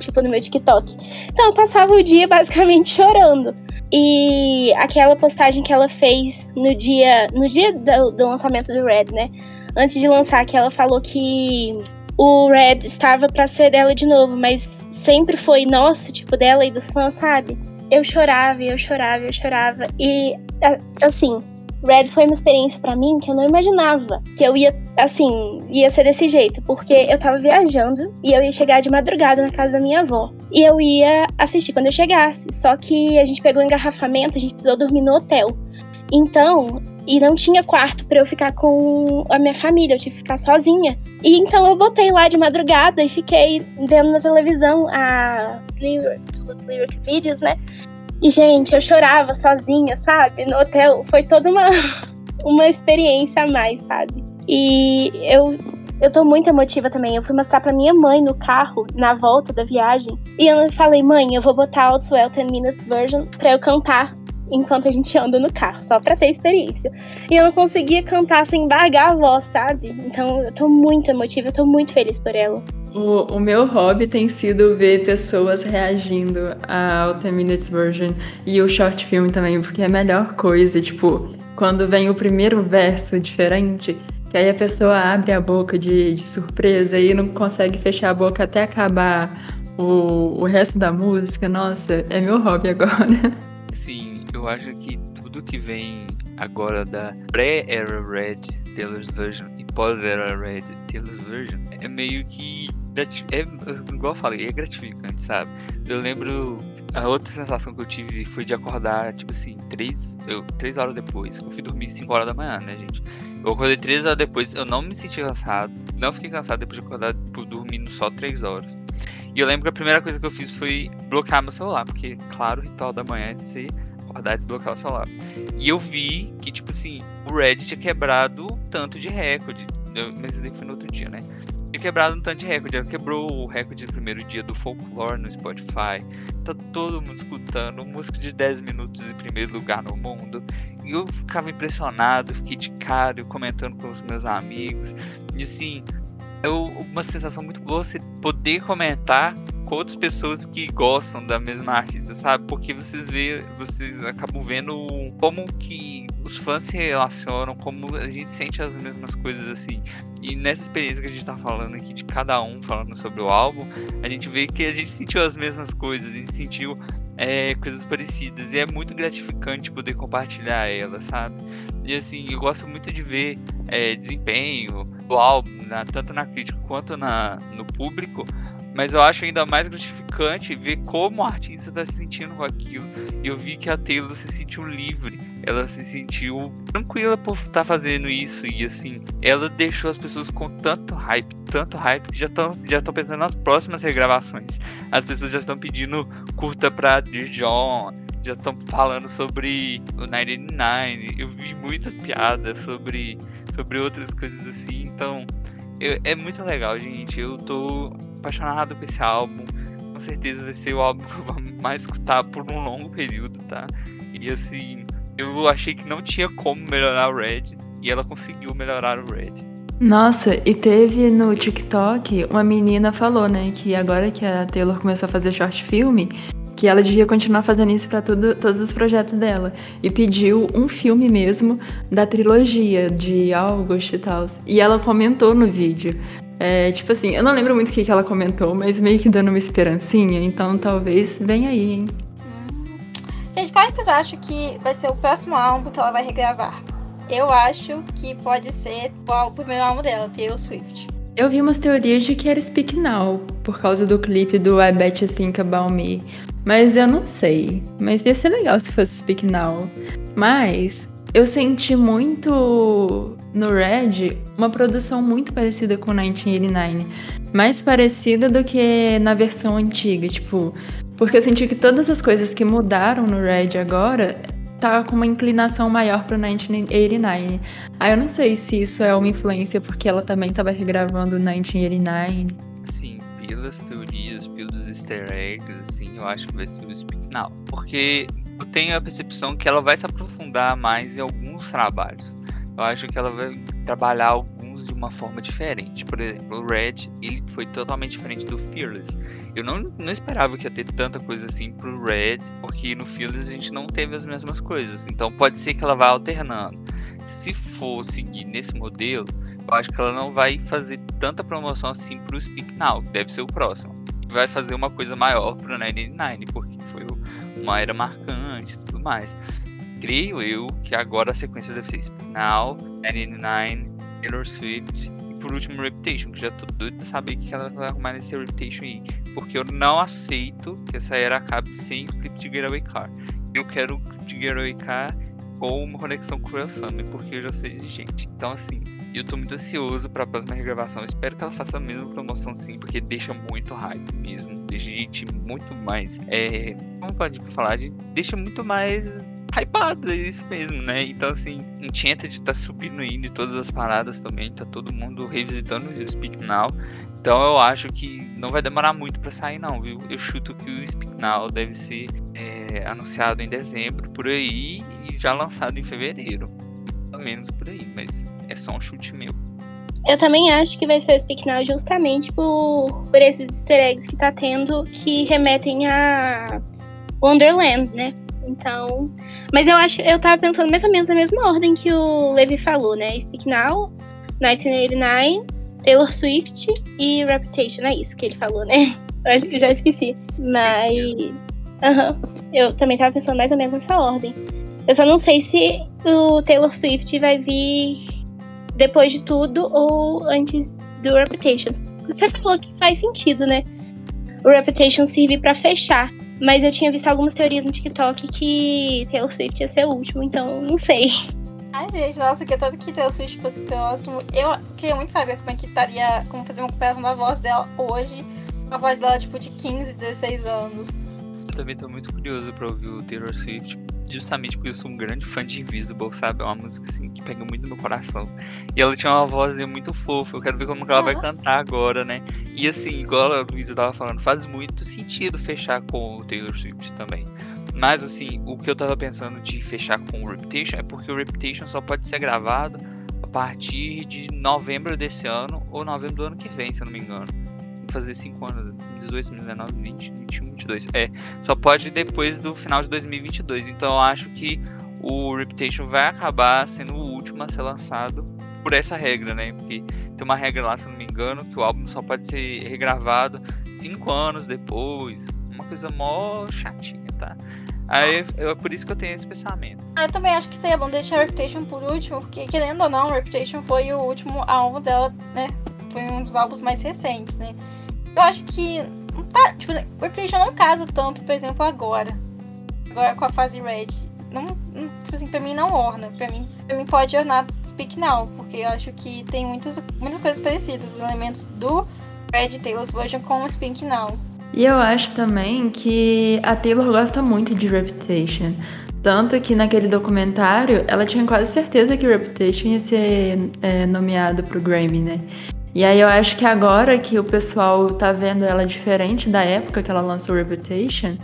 tipo, no meu TikTok. Então eu passava o dia basicamente chorando. E aquela postagem que ela fez no dia, no dia do, do lançamento do Red, né? Antes de lançar, que ela falou que o Red estava para ser dela de novo, mas sempre foi nosso, tipo, dela e dos fãs, sabe? Eu chorava, eu chorava, eu chorava. E, assim, Red foi uma experiência para mim que eu não imaginava que eu ia, assim, ia ser desse jeito, porque eu tava viajando e eu ia chegar de madrugada na casa da minha avó. E eu ia assistir quando eu chegasse, só que a gente pegou um engarrafamento, a gente precisou dormir no hotel. Então, e não tinha quarto para eu ficar com a minha família, eu tive que ficar sozinha. E então eu botei lá de madrugada e fiquei vendo na televisão a lyric, lyric videos, né? E, gente, eu chorava sozinha, sabe? No hotel. Foi toda uma, uma experiência a mais, sabe? E eu, eu tô muito emotiva também. Eu fui mostrar pra minha mãe no carro, na volta da viagem. E eu falei, mãe, eu vou botar Outswell 10 Minutes Version pra eu cantar enquanto a gente anda no carro, só pra ter experiência. E eu não conseguia cantar sem embargar a voz, sabe? Então eu tô muito emotiva, eu tô muito feliz por ela. O, o meu hobby tem sido ver pessoas reagindo ao 10 Minutes Version e o short film também, porque é a melhor coisa, tipo, quando vem o primeiro verso diferente, que aí a pessoa abre a boca de, de surpresa e não consegue fechar a boca até acabar o, o resto da música. Nossa, é meu hobby agora. Sim, eu acho que tudo que vem agora da pré-era Red Taylor's Version e pós-era Red Taylor's Version é meio que é, igual eu falei, é gratificante, sabe? Eu lembro. A outra sensação que eu tive foi de acordar, tipo assim, três, eu, três horas depois. Eu fui dormir 5 horas da manhã, né, gente? Eu acordei três horas depois, eu não me senti cansado. Não fiquei cansado depois de acordar, tipo, dormindo só três horas. E eu lembro que a primeira coisa que eu fiz foi bloquear meu celular, porque, claro, o ritual da manhã é de ser acordar e desbloquear o celular. E eu vi que, tipo assim, o Reddit tinha quebrado tanto de recorde. Mas isso foi no outro dia, né? Tinha quebrado um tanto de recorde. Ela quebrou o recorde do primeiro dia do folklore no Spotify. Tá todo mundo escutando música de 10 minutos em primeiro lugar no mundo. E eu ficava impressionado, fiquei de cara, comentando com os meus amigos. E assim, é uma sensação muito boa você poder comentar com outras pessoas que gostam da mesma artista, sabe? Porque vocês vê, vocês acabam vendo como que os fãs se relacionam, como a gente sente as mesmas coisas assim. E nessa experiência que a gente tá falando aqui de cada um falando sobre o álbum, a gente vê que a gente sentiu as mesmas coisas, a gente sentiu é, coisas parecidas. E é muito gratificante poder compartilhar elas, sabe? E assim, eu gosto muito de ver é, desempenho, né? tanto na crítica quanto na, no público, mas eu acho ainda mais gratificante ver como o artista está se sentindo com aquilo. E eu vi que a Taylor se sentiu livre, ela se sentiu tranquila por estar tá fazendo isso. E assim, ela deixou as pessoas com tanto hype, tanto hype, que já estão já pensando nas próximas regravações. As pessoas já estão pedindo curta pra Dear John, já estão falando sobre o 99. Eu vi muita piada sobre, sobre outras coisas assim. Então, eu, é muito legal, gente. Eu tô apaixonado com esse álbum. Com certeza vai ser o álbum que eu vou mais escutar por um longo período, tá? E assim, eu achei que não tinha como melhorar o Red. E ela conseguiu melhorar o Red. Nossa, e teve no TikTok uma menina falou, né, que agora que a Taylor começou a fazer short filme, que ela devia continuar fazendo isso para todos os projetos dela. E pediu um filme mesmo da trilogia de August e tal. E ela comentou no vídeo. É, tipo assim, eu não lembro muito o que, que ela comentou, mas meio que dando uma esperancinha, então talvez venha aí, hein? Gente, qual vocês acham que vai ser o próximo álbum que ela vai regravar? Eu acho que pode ser o primeiro álbum dela, Taylor Swift. Eu vi umas teorias de que era Speak Now, por causa do clipe do I Bet You Think About Me. Mas eu não sei. Mas ia ser legal se fosse Speak Now. Mas eu senti muito no Red uma produção muito parecida com 1989. Mais parecida do que na versão antiga, tipo. Porque eu senti que todas as coisas que mudaram no Red agora tá com uma inclinação maior pro 1989. Aí eu não sei se isso é uma influência porque ela também tava regravando 1989. Sim, pelas teorias, pelos easter eggs, assim, eu acho que vai ser o Speak Now. Porque eu tenho a percepção que ela vai se aprofundar mais em alguns trabalhos. Eu acho que ela vai trabalhar alguns de uma forma diferente. Por exemplo, o Red, ele foi totalmente diferente do Fearless. Eu não, não esperava que ia ter tanta coisa assim pro Red, porque no Fearless a gente não teve as mesmas coisas. Então pode ser que ela vá alternando. Se for seguir nesse modelo, eu acho que ela não vai fazer tanta promoção assim pro Speak Now, que deve ser o próximo. Vai fazer uma coisa maior pro 99, porque foi uma era marcante e tudo mais. Creio eu que agora a sequência deve ser Now, 99, Taylor Swift e por último Reputation, que já tô doido pra saber o que ela vai arrumar nesse Reputation aí. Porque eu não aceito que essa era acabe sem o clipe de Getaway Car. Eu quero o clipe de Getaway Car com uma conexão com o Summer, porque eu já sou exigente. Então, assim, eu tô muito ansioso pra próxima regravação. espero que ela faça a mesma promoção sim, porque deixa muito hype mesmo. Gente muito mais. É, como pode falar? Deixa muito mais hypado, é isso mesmo, né? Então, assim, Enchanted tá subindo indo em todas as paradas também, tá todo mundo revisitando o Speak Now. Então, eu acho que não vai demorar muito para sair, não, viu? Eu chuto que o Speak Now deve ser é, anunciado em dezembro, por aí, e já lançado em fevereiro. Pelo menos por aí, mas é só um chute meu. Eu também acho que vai ser o Speak Now justamente por, por esses easter eggs que tá tendo que remetem a Wonderland, né? Então. Mas eu acho eu tava pensando mais ou menos na mesma ordem que o Levi falou, né? Speak Now, 1989, Taylor Swift e Reputation. É isso que ele falou, né? Eu já esqueci. Mas. Uhum. Eu também tava pensando mais ou menos nessa ordem. Eu só não sei se o Taylor Swift vai vir depois de tudo ou antes do Reputation. Você falou que faz sentido, né? O Reputation serve para fechar. Mas eu tinha visto algumas teorias no TikTok que Taylor Swift ia ser o último, então não sei. Ai, gente, nossa, que tanto que Taylor Swift fosse próximo. Eu queria muito saber como é que estaria, como fazer uma comparação da voz dela hoje. A voz dela, tipo, de 15, 16 anos. Eu também tô muito curioso pra ouvir o Taylor Swift justamente porque eu sou um grande fã de Invisible, sabe? É uma música assim que pega muito no meu coração. E ela tinha uma voz muito fofa, eu quero ver como que ela vai cantar agora, né? E assim, igual a Luísa tava falando, faz muito sentido fechar com o Taylor Swift também. Mas assim, o que eu tava pensando de fechar com o Reputation é porque o Reputation só pode ser gravado a partir de novembro desse ano ou novembro do ano que vem, se eu não me engano fazer 5 anos, 18, 19, 20, 21, 22. É, só pode depois do final de 2022. Então eu acho que o Reputation vai acabar sendo o último a ser lançado por essa regra, né? Porque tem uma regra lá, se não me engano, que o álbum só pode ser regravado 5 anos depois. Uma coisa mó chatinha, tá? Aí é por isso que eu tenho esse pensamento. Ah, eu também acho que seria bom deixar Reputation por último, porque querendo ou não, Reputation foi o último álbum dela, né? Foi um dos álbuns mais recentes, né? Eu acho que. Tá, tipo, Reputation não casa tanto, por exemplo, agora. Agora com a fase Red. Não, não, tipo assim, pra mim não orna. Pra mim, pra mim pode ornar Speak Now, porque eu acho que tem muitos, muitas coisas parecidas, os elementos do Red Taylor's Version com o Speak Now. E eu acho também que a Taylor gosta muito de Reputation. Tanto que naquele documentário ela tinha quase certeza que Reputation ia ser é, nomeado pro Grammy, né? E aí eu acho que agora que o pessoal tá vendo ela diferente da época que ela lançou Reputation,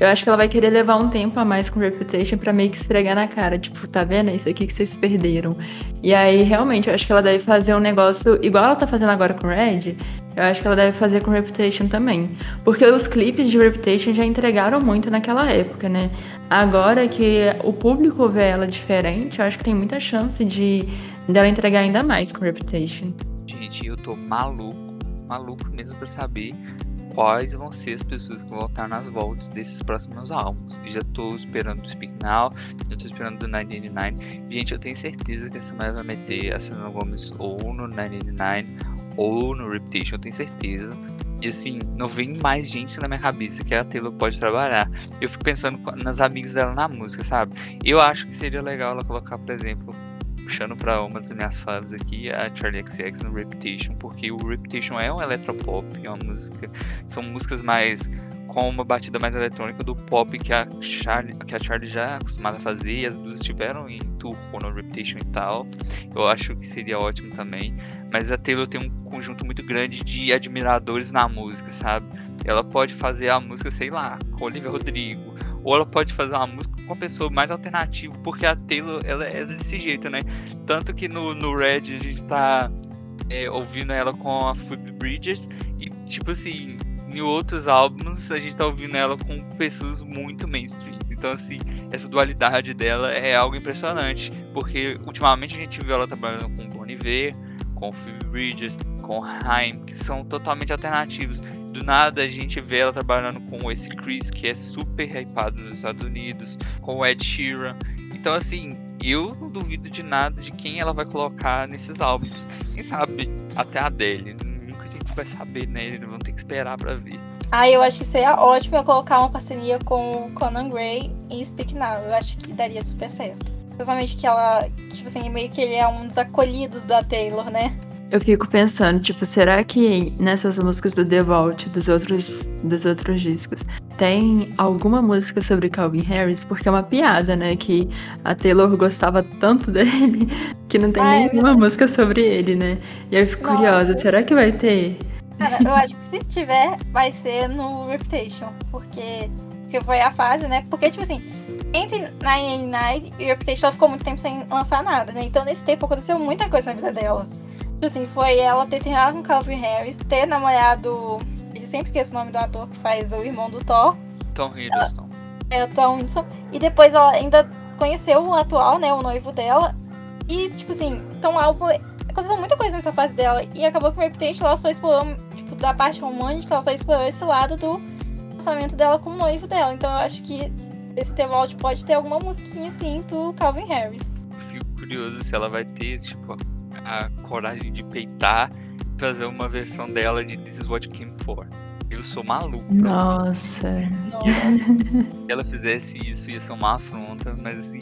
eu acho que ela vai querer levar um tempo a mais com Reputation para meio que esfregar na cara, tipo, tá vendo? É isso aqui que vocês perderam. E aí, realmente, eu acho que ela deve fazer um negócio igual ela tá fazendo agora com Red, eu acho que ela deve fazer com Reputation também. Porque os clipes de Reputation já entregaram muito naquela época, né? Agora que o público vê ela diferente, eu acho que tem muita chance de dela entregar ainda mais com Reputation. Gente, eu tô maluco, maluco mesmo pra saber quais vão ser as pessoas que vão estar nas voltas desses próximos álbuns. Já tô esperando do Speak Now, já tô esperando do 999. Gente, eu tenho certeza que essa mulher vai meter a Selena Gomes ou no 999 ou no Reputation, eu tenho certeza. E assim, não vem mais gente na minha cabeça que a Taylor pode trabalhar. Eu fico pensando nas amigas dela na música, sabe? Eu acho que seria legal ela colocar, por exemplo, puxando para uma das minhas fases aqui, a Charlie XX no Reputation, porque o Reputation é um eletropop, é uma música, são músicas mais com uma batida mais eletrônica do pop que a Charlie, que a Charlie já é acostumada a fazer, e as duas estiveram em tour no Reputation e tal. Eu acho que seria ótimo também, mas a Taylor tem um conjunto muito grande de admiradores na música, sabe? Ela pode fazer a música, sei lá, com Olivia Rodrigo, ou ela pode fazer uma música com uma pessoa mais alternativa, porque a Taylor ela é desse jeito, né? Tanto que no, no Red a gente tá é, ouvindo ela com a Phoebe Bridges e tipo assim, em outros álbuns a gente tá ouvindo ela com pessoas muito mainstream. Então assim, essa dualidade dela é algo impressionante, porque ultimamente a gente viu ela trabalhando com Bon Iver, com Phoebe Bridges, com Haim, que são totalmente alternativos do nada a gente vê ela trabalhando com esse Chris, que é super hypado nos Estados Unidos, com o Ed Sheeran. Então, assim, eu não duvido de nada de quem ela vai colocar nesses álbuns. Quem sabe até a Adele. Nunca a gente vai saber, né? Eles vão ter que esperar pra ver. Ah, eu acho que seria ótimo eu colocar uma parceria com Conan Gray em Speak Now. Eu acho que daria super certo. Principalmente que ela, tipo assim, meio que ele é um dos acolhidos da Taylor, né? Eu fico pensando, tipo, será que nessas músicas do The Vault, dos outros, dos outros discos, tem alguma música sobre Calvin Harris? Porque é uma piada, né? Que a Taylor gostava tanto dele que não tem ah, é nenhuma é música sobre ele, né? E eu fico Nossa. curiosa, será que vai ter? Cara, eu acho que se tiver, vai ser no Reputation. Porque, porque foi a fase, né? Porque, tipo assim, entre 989 e Reputation ela ficou muito tempo sem lançar nada, né? Então nesse tempo aconteceu muita coisa na vida dela. Tipo assim, foi ela ter terminado com Calvin Harris, ter namorado. Eu sempre esqueço o nome do ator que faz o irmão do Thor. Tom Hiddleston. É, o Tom Hiddleston. E depois ela ainda conheceu o atual, né? O noivo dela. E, tipo assim, então algo. Aconteceu muita coisa nessa fase dela. E acabou que o Reputation ela só explorou, tipo, da parte romântica, ela só explorou esse lado do lançamento dela com o noivo dela. Então eu acho que esse The Vault pode ter alguma musiquinha assim do Calvin Harris. Fico curioso se ela vai ter, tipo, a coragem de peitar e fazer uma versão dela de This Is What Came For. Eu sou maluco. Nossa. Se ela fizesse isso, ia ser uma afronta, mas assim,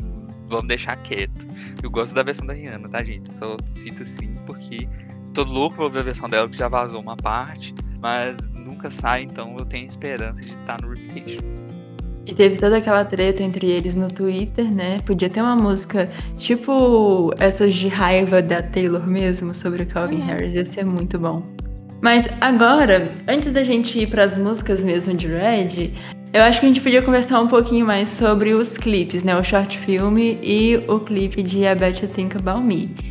vamos deixar quieto. Eu gosto da versão da Rihanna, tá, gente? Só cito assim, porque tô louco pra ver a versão dela, que já vazou uma parte, mas nunca sai, então eu tenho esperança de estar no Reputation. E teve toda aquela treta entre eles no Twitter, né? Podia ter uma música tipo essas de raiva da Taylor mesmo sobre o Calvin uhum. Harris, ia ser muito bom. Mas agora, antes da gente ir para as músicas mesmo de Red, eu acho que a gente podia conversar um pouquinho mais sobre os clipes, né? O short filme e o clipe de I Bet You Think About Me.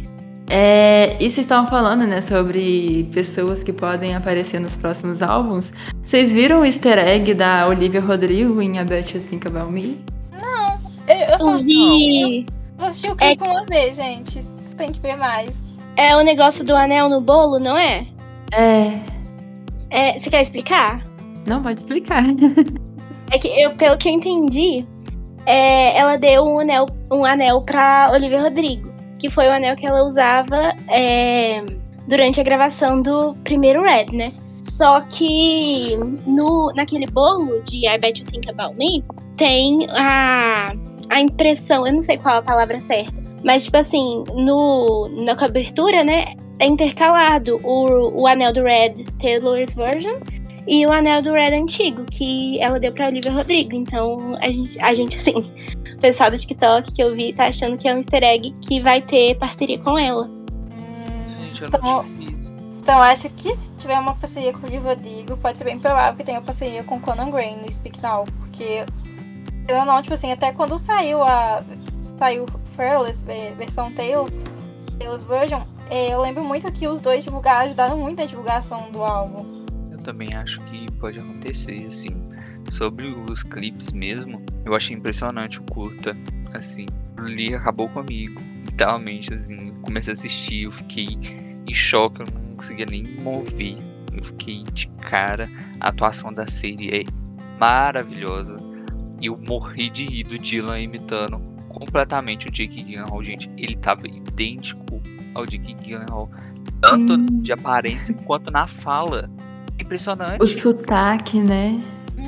É, e vocês estavam falando, né, sobre pessoas que podem aparecer nos próximos álbuns. Vocês viram o easter egg da Olivia Rodrigo em A Bet You Think About Me? Não, eu, eu só vi. Eu assisti o clipe é... uma vez, gente. Tem que ver mais. É o negócio do anel no bolo, não é? É. é você quer explicar? Não, pode explicar. é que eu, pelo que eu entendi, é, ela deu um anel, um anel pra Olivia Rodrigo, que foi o anel que ela usava é, durante a gravação do primeiro Red, né? Só que no, naquele bolo de I Bet You Think About Me tem a, a impressão, eu não sei qual a palavra certa, mas tipo assim, no, na cobertura, né, é intercalado o, o anel do Red Taylor's version e o anel do Red antigo, que ela deu pra Olivia Rodrigo. Então, a gente, a gente assim, o pessoal do TikTok que eu vi tá achando que é um easter egg que vai ter parceria com ela. Então, então acho que se tiver uma parceria com o Olivia Rodrigo, pode ser bem provável que tenha uma parceria com Conan Gray no Speak Now. Porque, eu não, tipo assim, até quando saiu a. Saiu Fearless, versão Taylor, Taylor's Version, é, eu lembro muito que os dois divulgaram, ajudaram muito na divulgação do álbum também acho que pode acontecer, assim. Sobre os clipes mesmo, eu achei impressionante o curta, assim. Ali acabou comigo, literalmente, assim. Comecei a assistir, eu fiquei em choque, eu não conseguia nem mover. Eu fiquei de cara. A atuação da série é maravilhosa. E eu morri de rir do Dylan imitando completamente o Jake Gyllenhaal, gente. Ele tava idêntico ao Jake Gyllenhaal, tanto de aparência quanto na fala impressionante. O sotaque, né?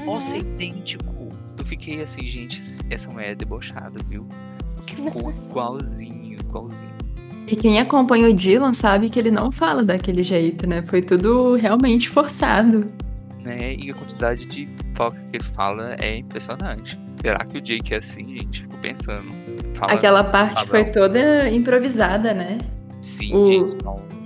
Nossa, é idêntico. Eu fiquei assim, gente, essa mulher é debochada, viu? Porque ficou igualzinho, igualzinho. E quem acompanha o Dylan sabe que ele não fala daquele jeito, né? Foi tudo realmente forçado. Né? E a quantidade de foco que ele fala é impressionante. Será que o Jake é assim, gente? Fico pensando. Aquela parte foi toda improvisada, né? Sim, o... gente, não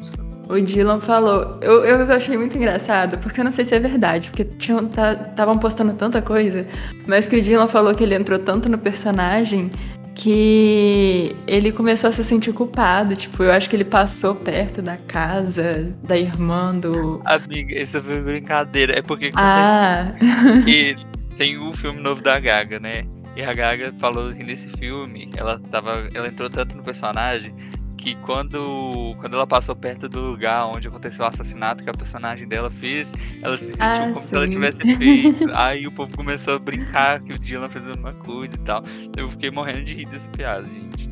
o Dylan falou. Eu, eu achei muito engraçado, porque eu não sei se é verdade, porque estavam tá, postando tanta coisa, mas que o Dylan falou que ele entrou tanto no personagem que ele começou a se sentir culpado. Tipo, eu acho que ele passou perto da casa da irmã do. Amiga, isso foi brincadeira. É porque ah. que tem o filme novo da Gaga, né? E a Gaga falou assim nesse filme, ela tava. Ela entrou tanto no personagem que quando, quando ela passou perto do lugar onde aconteceu o assassinato que a personagem dela fez, ela se sentiu ah, como sim. se ela tivesse feito. Aí o povo começou a brincar que o Dylan fez uma coisa e tal. Eu fiquei morrendo de rir dessa piada, gente.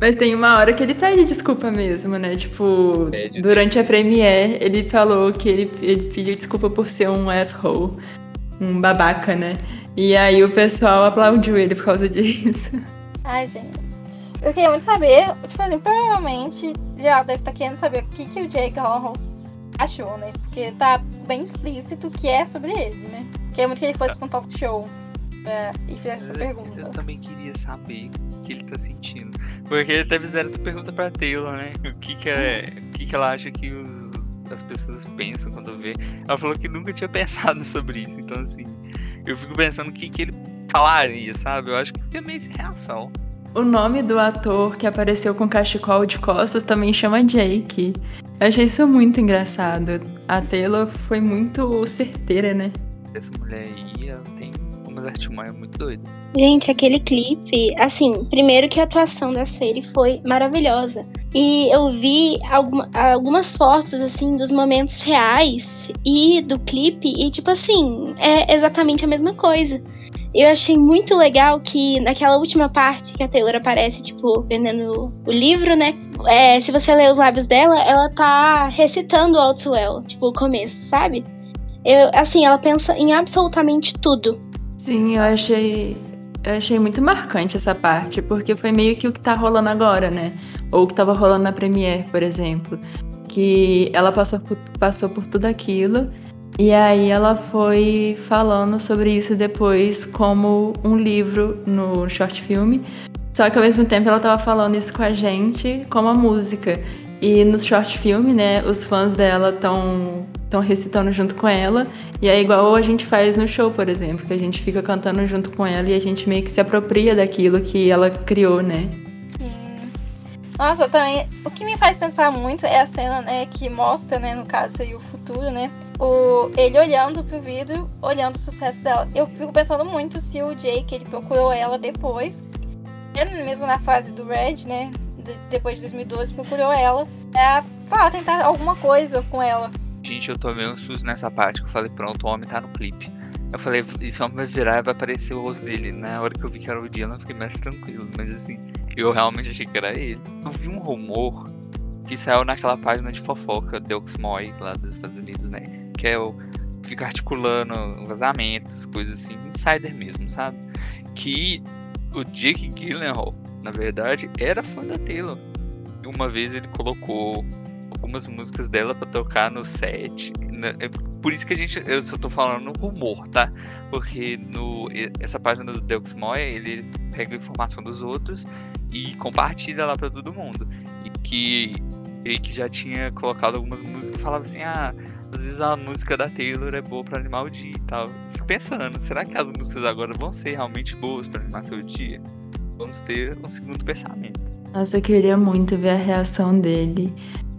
Mas tem uma hora que ele pede desculpa mesmo, né? Tipo, pede, durante a premiere, ele falou que ele, ele pediu desculpa por ser um asshole, um babaca, né? E aí o pessoal aplaudiu ele por causa disso. Ai, gente. Eu queria muito saber, tipo assim, provavelmente já deve estar tá querendo saber o que, que o Jake Gyllenhaal achou, né? Porque tá bem explícito que é sobre ele, né? Queria muito que ele fosse pra um talk show é, e fizesse essa pergunta. Eu também queria saber o que ele tá sentindo. Porque até fizeram essa pergunta pra Taylor, né? O que que, é, o que, que ela acha que os, as pessoas pensam quando vê. Ela falou que nunca tinha pensado sobre isso. Então, assim, eu fico pensando o que, que ele falaria, sabe? Eu acho que é meio sem reação. O nome do ator que apareceu com cachecol de costas também chama Jake. Eu achei isso muito engraçado. A Taylor foi muito certeira, né? Essa mulher aí, ela tem umas artimanhas muito doidas. Gente, aquele clipe, assim, primeiro que a atuação da série foi maravilhosa. E eu vi alguma, algumas fotos, assim, dos momentos reais e do clipe, e, tipo assim, é exatamente a mesma coisa. Eu achei muito legal que naquela última parte que a Taylor aparece, tipo, vendendo o livro, né? É, se você ler os lábios dela, ela tá recitando o Outwell, tipo, o começo, sabe? Eu, assim, ela pensa em absolutamente tudo. Sim, eu achei. Eu achei muito marcante essa parte, porque foi meio que o que tá rolando agora, né? Ou o que tava rolando na Premiere, por exemplo. Que ela passou por, passou por tudo aquilo e aí ela foi falando sobre isso depois como um livro no short filme. Só que ao mesmo tempo ela estava falando isso com a gente como a música. E no short filme, né, os fãs dela estão estão recitando junto com ela. E é igual a gente faz no show, por exemplo, que a gente fica cantando junto com ela e a gente meio que se apropria daquilo que ela criou, né? Nossa, também. O que me faz pensar muito é a cena, né, que mostra, né, no caso seria o futuro, né? O, ele olhando pro vidro, olhando o sucesso dela. Eu fico pensando muito se o Jake ele procurou ela depois. Ele mesmo na fase do Red, né? De, depois de 2012, procurou ela pra falar, tentar alguma coisa com ela. Gente, eu tomei um susto nessa parte que eu falei, pronto, o homem tá no clipe. Eu falei, esse homem vai virar e vai aparecer o rosto dele. Na hora que eu vi que era o Dylan, eu fiquei mais tranquilo. Mas assim, eu realmente achei que era ele. Eu vi um rumor que saiu naquela página de fofoca do Oxmoy, lá dos Estados Unidos, né? Que é o. Fica articulando vazamentos, coisas assim, insider mesmo, sabe? Que o Jake Gyllenhaal, na verdade, era fã da Taylor. Uma vez ele colocou algumas músicas dela para tocar no set. É por isso que a gente. Eu só tô falando rumor, tá? Porque no, essa página do Deux Moy, ele pega informação dos outros e compartilha lá para todo mundo. E que ele que já tinha colocado algumas músicas falava assim, ah, às vezes a música da Taylor é boa para animar o dia e tal. Fico pensando, será que as músicas agora vão ser realmente boas para animar seu dia? Vamos ter um segundo pensamento. Nossa, eu queria muito ver a reação dele.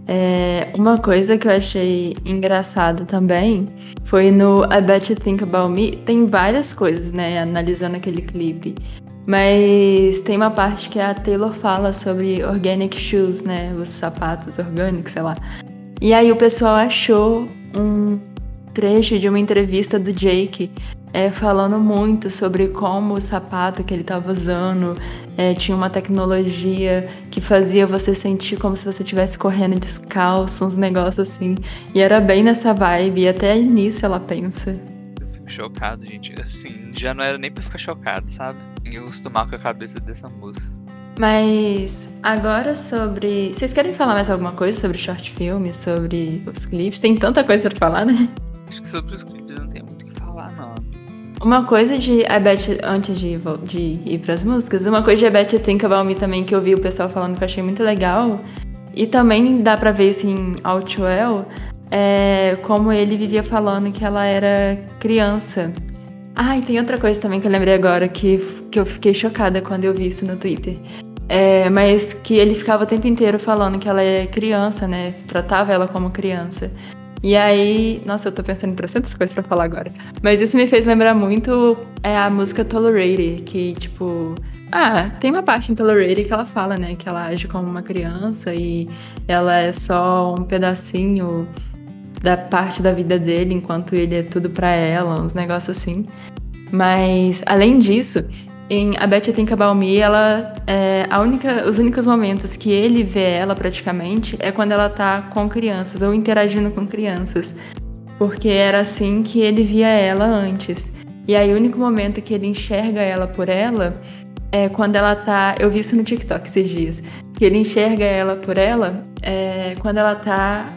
É, uma coisa que eu achei engraçado também foi no I Bet You Think About Me. Tem várias coisas, né, analisando aquele clipe. Mas tem uma parte que a Taylor fala sobre organic shoes, né, os sapatos orgânicos, sei lá. E aí o pessoal achou um trecho de uma entrevista do Jake é, falando muito sobre como o sapato que ele estava usando é, tinha uma tecnologia que fazia você sentir como se você estivesse correndo descalço, uns negócios assim. E era bem nessa vibe, e até nisso ela pensa. Eu fico chocado, gente. Assim, já não era nem pra ficar chocado, sabe? Eu acostumar com a cabeça dessa moça. Mas agora sobre. Vocês querem falar mais alguma coisa sobre short filme, sobre os clipes? Tem tanta coisa pra falar, né? Acho que sobre os clipes não tem muito o que falar, não. Uma coisa de I Bet, antes de, de ir pras músicas, uma coisa de I Bet Think About Me também que eu vi o pessoal falando que eu achei muito legal. E também dá pra ver isso em Outwell, é, como ele vivia falando que ela era criança. Ah, e tem outra coisa também que eu lembrei agora que, que eu fiquei chocada quando eu vi isso no Twitter. É, mas que ele ficava o tempo inteiro falando que ela é criança, né? Tratava ela como criança. E aí, nossa, eu tô pensando em trocentas coisas pra falar agora. Mas isso me fez lembrar muito é, a música Tolerated, que, tipo. Ah, tem uma parte em Tolerated que ela fala, né? Que ela age como uma criança e ela é só um pedacinho da parte da vida dele, enquanto ele é tudo para ela, uns negócios assim. Mas, além disso, em A Betty About Me, ela é, a única, os únicos momentos que ele vê ela praticamente é quando ela tá com crianças ou interagindo com crianças. Porque era assim que ele via ela antes. E aí o único momento que ele enxerga ela por ela é quando ela tá. Eu vi isso no TikTok esses dias. Que ele enxerga ela por ela é, quando ela tá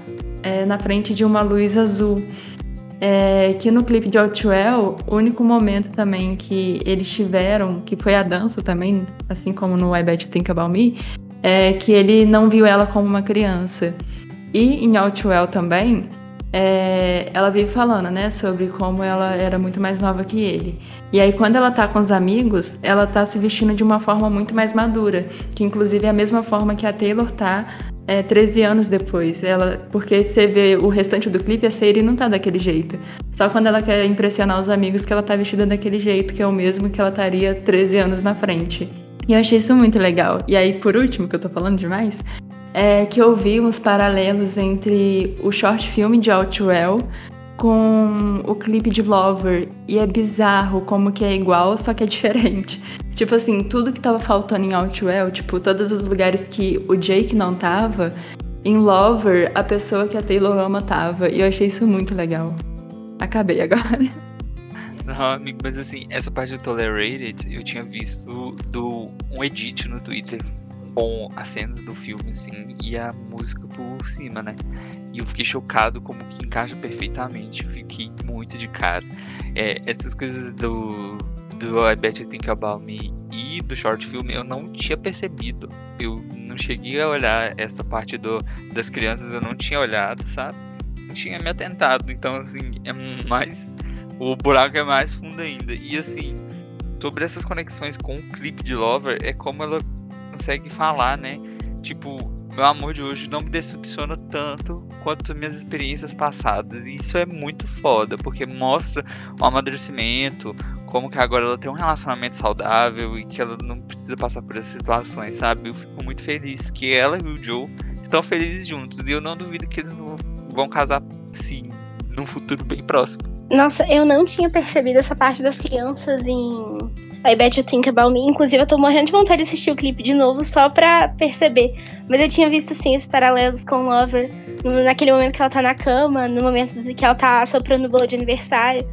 é, na frente de uma luz azul é, que no clipe de Outwell, o único momento também que eles tiveram, que foi a dança também, assim como no I Bet Think About Me, é que ele não viu ela como uma criança. E em Outwell também, é, ela vive falando, né, sobre como ela era muito mais nova que ele. E aí, quando ela tá com os amigos, ela tá se vestindo de uma forma muito mais madura, que inclusive é a mesma forma que a Taylor tá é, 13 anos depois. Ela, porque você vê o restante do clipe, a Sadie não tá daquele jeito. Só quando ela quer impressionar os amigos que ela tá vestida daquele jeito, que é o mesmo que ela estaria 13 anos na frente. E eu achei isso muito legal. E aí, por último, que eu tô falando demais, é que eu vi uns paralelos entre o short filme de Outwell com o clipe de Lover. E é bizarro como que é igual, só que é diferente. Tipo assim, tudo que tava faltando em Outwell, tipo, todos os lugares que o Jake não tava, em Lover, a pessoa que a Taylor ama tava. E eu achei isso muito legal. Acabei agora. Não, amigo, mas assim, essa parte do Tolerated, eu tinha visto do, um edit no Twitter com as cenas do filme, assim, e a música por cima, né? E eu fiquei chocado como que encaixa perfeitamente. Fiquei muito de cara. É, essas coisas do, do I Bet You Think About Me e do short film eu não tinha percebido. Eu não cheguei a olhar essa parte do, das crianças, eu não tinha olhado, sabe? Não tinha me atentado. Então, assim, é mais. O buraco é mais fundo ainda. E assim, sobre essas conexões com o clipe de Lover, é como ela consegue falar, né? Tipo, meu amor de hoje não me decepciona tanto quanto minhas experiências passadas. E isso é muito foda, porque mostra o amadurecimento, como que agora ela tem um relacionamento saudável e que ela não precisa passar por essas situações, sabe? Eu fico muito feliz que ela e o Joe estão felizes juntos. E eu não duvido que eles vão casar sim, num futuro bem próximo. Nossa, eu não tinha percebido essa parte das crianças em I Bet You Think About Me. Inclusive, eu tô morrendo de vontade de assistir o clipe de novo só pra perceber. Mas eu tinha visto, sim, esses paralelos com Lover naquele momento que ela tá na cama, no momento que ela tá soprando o bolo de aniversário.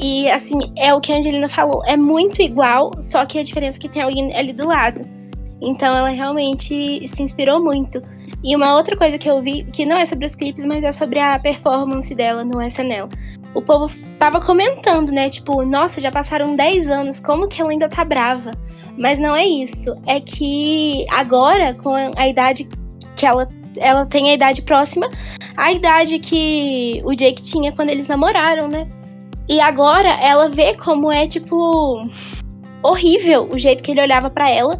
E, assim, é o que a Angelina falou. É muito igual, só que a diferença é que tem alguém ali do lado. Então, ela realmente se inspirou muito. E uma outra coisa que eu vi, que não é sobre os clipes, mas é sobre a performance dela no SNL. O povo tava comentando, né? Tipo, nossa, já passaram 10 anos, como que ela ainda tá brava? Mas não é isso. É que agora, com a idade que ela, ela tem a idade próxima, a idade que o Jake tinha quando eles namoraram, né? E agora ela vê como é, tipo, horrível o jeito que ele olhava para ela,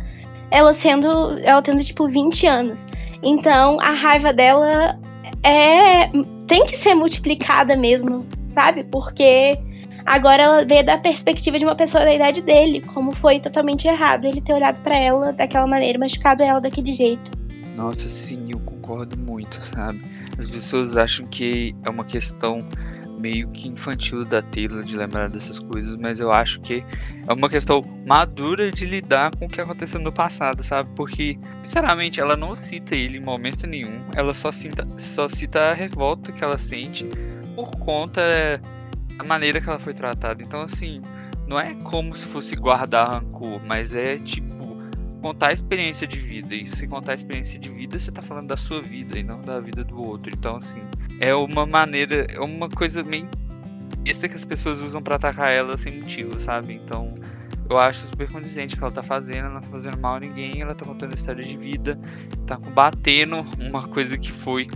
ela sendo. ela tendo, tipo, 20 anos. Então a raiva dela é tem que ser multiplicada mesmo, sabe? Porque agora ela vê da perspectiva de uma pessoa da idade dele, como foi totalmente errado ele ter olhado para ela daquela maneira, machucado ela daquele jeito. Nossa, sim, eu concordo muito, sabe? As pessoas acham que é uma questão meio que infantil da Taylor de lembrar dessas coisas, mas eu acho que é uma questão madura de lidar com o que aconteceu no passado, sabe? Porque, sinceramente, ela não cita ele em momento nenhum, ela só cita, só cita a revolta que ela sente por conta da maneira que ela foi tratada. Então, assim, não é como se fosse guardar rancor, mas é tipo contar a experiência de vida. E se contar a experiência de vida, você tá falando da sua vida e não da vida do outro. Então, assim, é uma maneira, é uma coisa meio essa que as pessoas usam para atacar ela sem motivo, sabe? Então, eu acho super condizente o que ela tá fazendo, ela não tá fazendo mal a ninguém, ela tá contando a história de vida, tá combatendo uma coisa que foi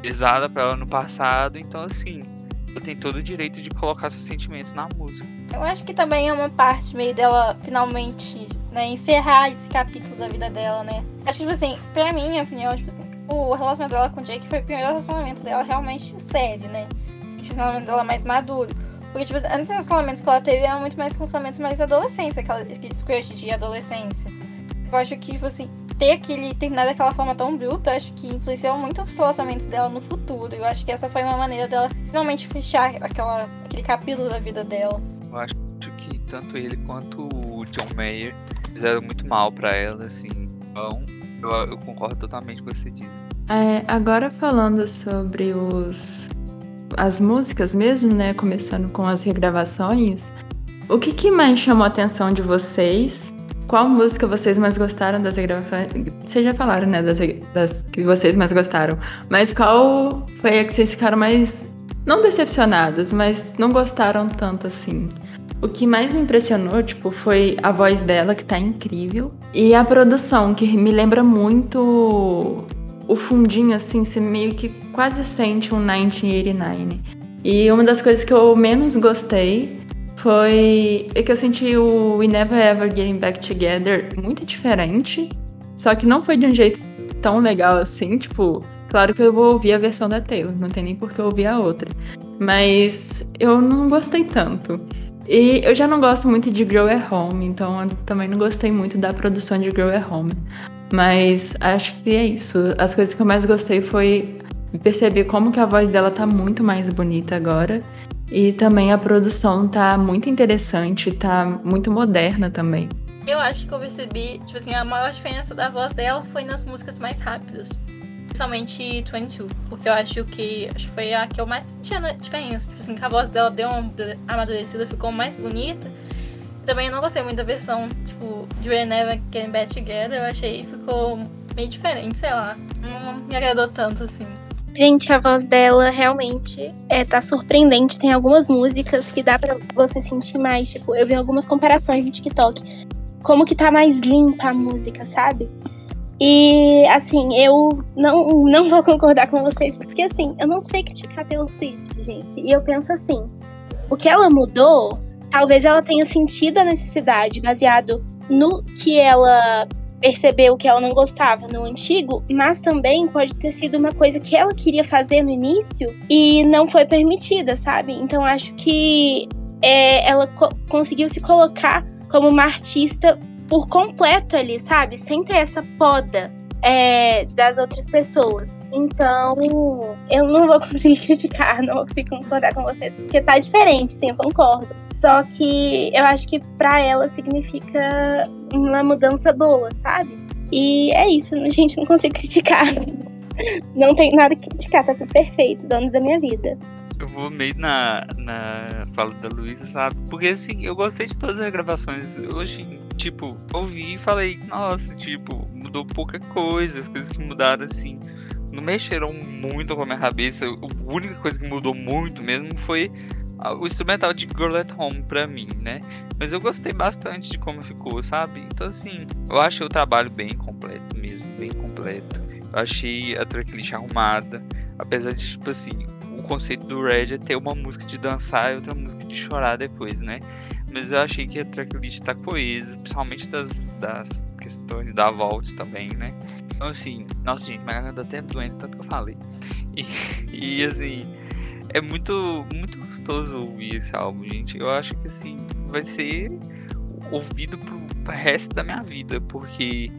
pesada para ela no passado, então assim, ela tem todo o direito de colocar seus sentimentos na música. Eu acho que também é uma parte meio dela finalmente, né, encerrar esse capítulo da vida dela, né? Acho que, tipo assim, pra minha opinião, tipo assim, o relacionamento dela com o Jake foi o primeiro relacionamento dela realmente sério, né? O relacionamento dela mais maduro. Porque, tipo, antes dos relacionamentos que ela teve eram muito mais relacionamentos mais adolescência, aqueles crush de adolescência. Eu acho que, tipo assim, ter aquele, terminar daquela forma tão bruta, acho que influenciou muito os relacionamentos dela no futuro. Eu acho que essa foi uma maneira dela finalmente fechar aquela, aquele capítulo da vida dela. Eu acho que tanto ele quanto o John Mayer fizeram muito mal para ela, assim. Então, eu, eu, concordo totalmente com o que você diz. É, agora falando sobre os as músicas mesmo, né? Começando com as regravações. O que, que mais chamou a atenção de vocês? Qual música vocês mais gostaram das regravações? Vocês já falaram, né? Das, das que vocês mais gostaram. Mas qual foi a que vocês ficaram mais. Não decepcionados, mas não gostaram tanto assim? O que mais me impressionou, tipo, foi a voz dela, que tá incrível. E a produção, que me lembra muito o fundinho, assim, você meio que quase sente um 1989. E uma das coisas que eu menos gostei foi é que eu senti o We Never Ever Getting Back Together muito diferente. Só que não foi de um jeito tão legal assim, tipo, claro que eu vou ouvir a versão da Taylor, não tem nem por que ouvir a outra. Mas eu não gostei tanto. E eu já não gosto muito de Grow at Home, então eu também não gostei muito da produção de Grow at Home. Mas acho que é isso. As coisas que eu mais gostei foi perceber como que a voz dela tá muito mais bonita agora. E também a produção tá muito interessante, tá muito moderna também. Eu acho que eu percebi, tipo assim, a maior diferença da voz dela foi nas músicas mais rápidas principalmente 22, porque eu acho que, acho que foi a que eu mais tinha diferença. Tipo assim, a voz dela deu uma amadurecida, ficou mais bonita. Também eu não gostei muito da versão, tipo, de We Never Getting Back Together. Eu achei que ficou meio diferente, sei lá. Não me agradou tanto, assim. Gente, a voz dela realmente é, tá surpreendente. Tem algumas músicas que dá pra você sentir mais. Tipo, eu vi algumas comparações no TikTok. Como que tá mais limpa a música, sabe? E, assim, eu não, não vou concordar com vocês, porque, assim, eu não sei criticar pelo Swift, gente. E eu penso assim: o que ela mudou, talvez ela tenha sentido a necessidade, baseado no que ela percebeu que ela não gostava no antigo, mas também pode ter sido uma coisa que ela queria fazer no início e não foi permitida, sabe? Então acho que é, ela co conseguiu se colocar como uma artista por completo ali, sabe? Sem ter essa poda é, das outras pessoas. Então, eu não vou conseguir criticar, não vou conseguir concordar com vocês, porque tá diferente, sim, eu concordo. Só que eu acho que para ela significa uma mudança boa, sabe? E é isso, a gente não consegue criticar. Não tem nada que criticar, tá tudo perfeito, dono da minha vida. Eu vou meio na, na fala da Luísa, sabe? Porque assim, eu gostei de todas as gravações. Hoje, tipo, ouvi e falei, nossa, tipo, mudou pouca coisa, as coisas que mudaram assim. Não mexeram muito com a minha cabeça. A única coisa que mudou muito mesmo foi o instrumental de Girl at Home pra mim, né? Mas eu gostei bastante de como ficou, sabe? Então, assim, eu achei o trabalho bem completo mesmo, bem completo. Eu achei a tracklist arrumada, apesar de, tipo assim, o conceito do Red é ter uma música de dançar e outra música de chorar depois, né? Mas eu achei que a tracklist tá coesa, principalmente das, das questões da Vault também, né? Então, assim, nossa, gente, minha garganta até doente, tanto que eu falei. E, e assim, é muito, muito gostoso ouvir esse álbum, gente. Eu acho que assim, vai ser ouvido pro resto da minha vida, porque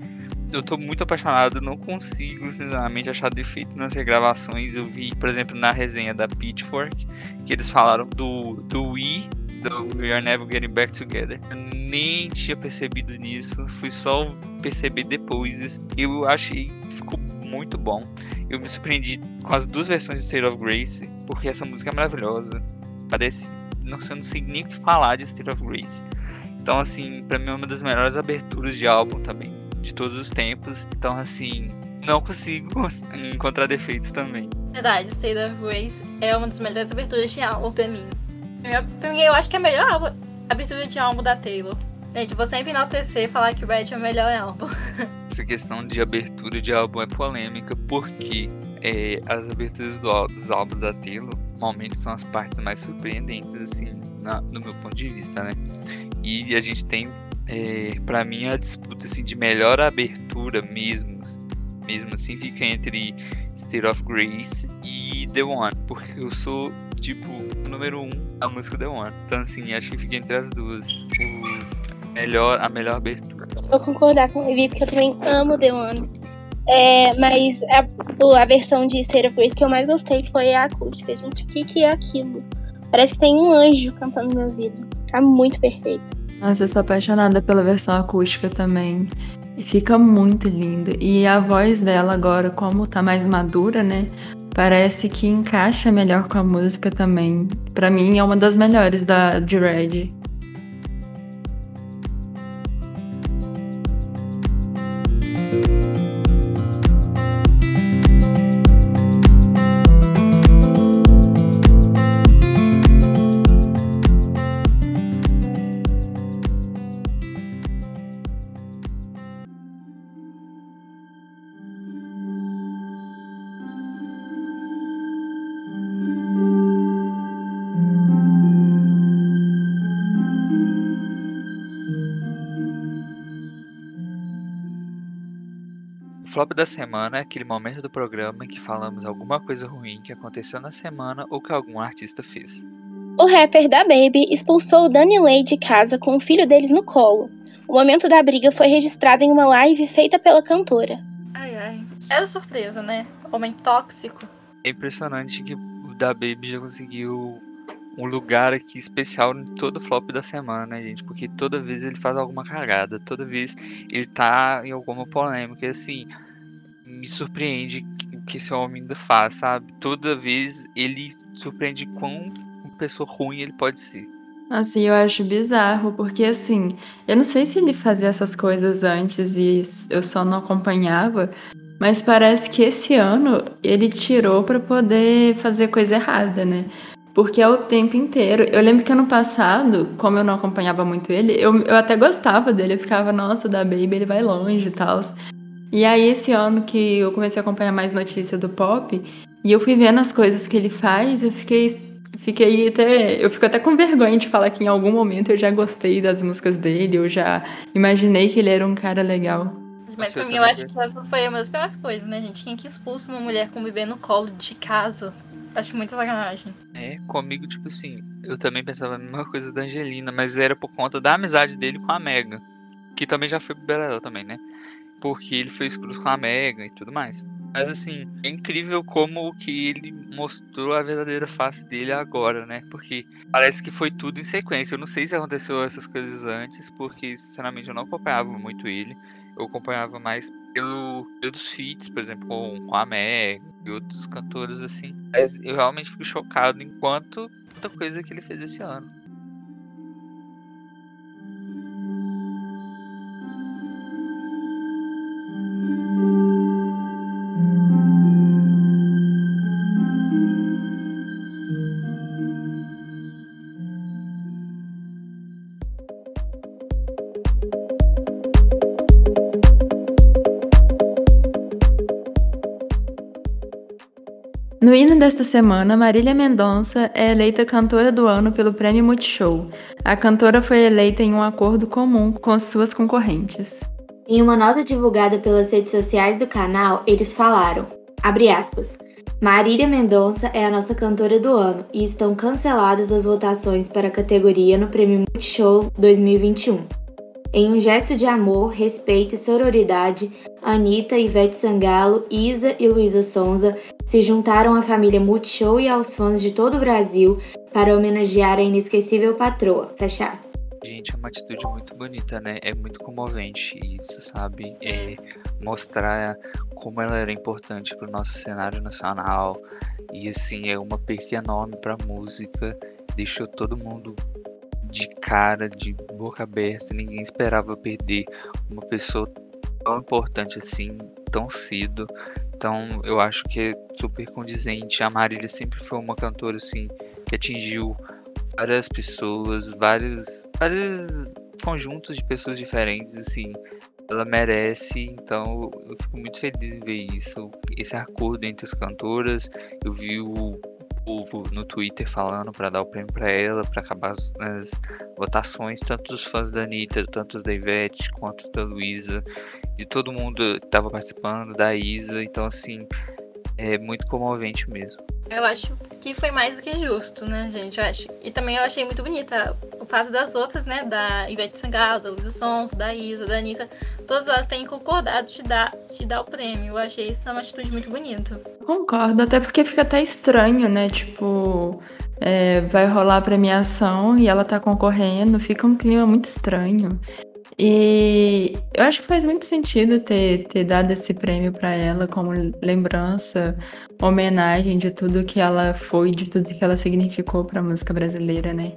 eu tô muito apaixonado, não consigo, sinceramente, achar defeito nas regravações. Eu vi, por exemplo, na resenha da Pitchfork, que eles falaram do, do We, do We Are Never Getting Back Together. Eu nem tinha percebido nisso, fui só perceber depois. Eu achei que ficou muito bom. Eu me surpreendi com as duas versões de State of Grace, porque essa música é maravilhosa. Parece. Nossa, não sei nem falar de State of Grace. Então, assim, pra mim é uma das melhores aberturas de álbum também, de todos os tempos. Então, assim, não consigo encontrar defeitos também. Verdade, State of Grace é uma das melhores aberturas de álbum pra mim. Mim, eu acho que é a melhor álbum, abertura de álbum da Taylor. Gente, vou sempre enaltecer e falar que Red é o melhor álbum. Essa questão de abertura de álbum é polêmica porque é, as aberturas do, dos álbuns da Taylor normalmente são as partes mais surpreendentes, assim, na, no meu ponto de vista, né? E a gente tem, é, para mim, a disputa assim, de melhor abertura mesmo, mesmo assim, fica entre State of Grace e The One, porque eu sou, tipo, o número um a música The One. Então, assim, acho que fica entre as duas. O melhor, a melhor abertura. Vou concordar com o Vivi, porque eu também amo The One. É, mas a, a versão de of Grace que eu mais gostei foi a acústica, gente. O que, que é aquilo? Parece que tem um anjo cantando no meu ouvido. Tá muito perfeito. Nossa, eu sou apaixonada pela versão acústica também. E fica muito linda. E a voz dela agora, como tá mais madura, né? Parece que encaixa melhor com a música também. Para mim é uma das melhores da de Red. Flop da semana é aquele momento do programa em que falamos alguma coisa ruim que aconteceu na semana ou que algum artista fez. O rapper da Baby expulsou Danny Lay de casa com o filho deles no colo. O momento da briga foi registrado em uma live feita pela cantora. Ai, ai. Era surpresa, né? Homem tóxico. É impressionante que o da Baby já conseguiu um lugar aqui especial em todo flop da semana, né, gente? Porque toda vez ele faz alguma cagada, toda vez ele tá em alguma polêmica, e assim, me surpreende o que esse homem ainda faz, sabe? Toda vez ele surpreende quão uma pessoa ruim ele pode ser. Assim, eu acho bizarro, porque assim, eu não sei se ele fazia essas coisas antes e eu só não acompanhava, mas parece que esse ano ele tirou para poder fazer coisa errada, né? Porque é o tempo inteiro. Eu lembro que ano passado, como eu não acompanhava muito ele, eu, eu até gostava dele. Eu ficava, nossa, da Baby, ele vai longe e tal. E aí, esse ano que eu comecei a acompanhar mais notícia do pop, e eu fui vendo as coisas que ele faz, eu fiquei. Fiquei até. Eu fico até com vergonha de falar que em algum momento eu já gostei das músicas dele, eu já imaginei que ele era um cara legal. Mas pra mim, eu acho que essa foi uma das piores coisas, né, gente? Quem que expulsa uma mulher com um bebê no colo de casa? Acho muita sacanagem. É, comigo, tipo assim, eu também pensava a mesma coisa da Angelina, mas era por conta da amizade dele com a Mega. Que também já foi pro Beleléu também, né? porque ele fez cruz com a Mega e tudo mais. Mas assim, é incrível como que ele mostrou a verdadeira face dele agora, né? Porque parece que foi tudo em sequência. Eu não sei se aconteceu essas coisas antes, porque sinceramente eu não acompanhava muito ele. Eu acompanhava mais pelo, pelos feats, por exemplo, com, com a Meg e outros cantores assim. Mas eu realmente fico chocado enquanto tanta coisa que ele fez esse ano. No hino desta semana, Marília Mendonça é eleita cantora do ano pelo Prêmio Multishow. A cantora foi eleita em um acordo comum com suas concorrentes. Em uma nota divulgada pelas redes sociais do canal, eles falaram, aspas, Marília Mendonça é a nossa cantora do ano e estão canceladas as votações para a categoria no Prêmio Multishow 2021. Em um gesto de amor, respeito e sororidade, Anitta, Ivete Sangalo, Isa e Luísa Sonza se juntaram à família Multishow e aos fãs de todo o Brasil para homenagear a inesquecível patroa. Fecha aspas. Gente, é uma atitude muito bonita, né? É muito comovente isso, sabe? É mostrar como ela era importante para o nosso cenário nacional. E assim, é uma perca enorme para música. Deixou todo mundo de cara, de boca aberta, ninguém esperava perder uma pessoa tão importante assim, tão cedo. Então eu acho que é super condizente. A Marília sempre foi uma cantora assim que atingiu várias pessoas, vários, vários conjuntos de pessoas diferentes, assim. Ela merece, então eu fico muito feliz em ver isso, esse acordo entre as cantoras. Eu vi o povo no Twitter falando para dar o prêmio para ela, para acabar as, votações, tanto dos fãs da Anitta, tanto da Ivete quanto da Luísa, de todo mundo estava participando, da Isa, então assim, é muito comovente mesmo. Eu acho que foi mais do que justo, né, gente? Eu acho. E também eu achei muito bonita o fato das outras, né? Da Ivete Sangalo, da Luísa Sons, da Isa, da Anitta. Todas elas têm concordado de dar, de dar o prêmio. Eu achei isso uma atitude muito bonita. Concordo, até porque fica até estranho, né? Tipo, é, vai rolar a premiação e ela tá concorrendo, fica um clima muito estranho. E eu acho que faz muito sentido ter, ter dado esse prêmio para ela como lembrança, homenagem de tudo que ela foi, de tudo que ela significou para a música brasileira, né?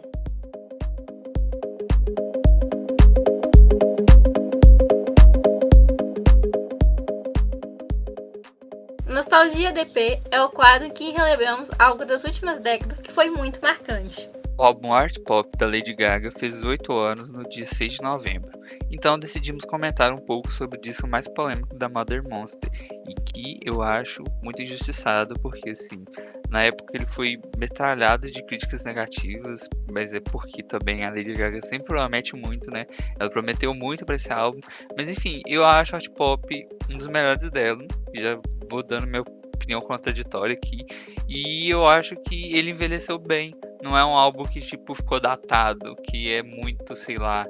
Nostalgia DP é o quadro que relembramos algo das últimas décadas que foi muito marcante. O álbum Art Pop da Lady Gaga fez 8 anos no dia 6 de novembro, então decidimos comentar um pouco sobre o disco mais polêmico da Mother Monster e que eu acho muito injustiçado porque assim, na época ele foi metralhado de críticas negativas, mas é porque também a Lady Gaga sempre promete muito, né? Ela prometeu muito para esse álbum, mas enfim, eu acho Art Pop um dos melhores dela, já vou dando minha opinião contraditória aqui, e eu acho que ele envelheceu bem não é um álbum que tipo ficou datado, que é muito, sei lá,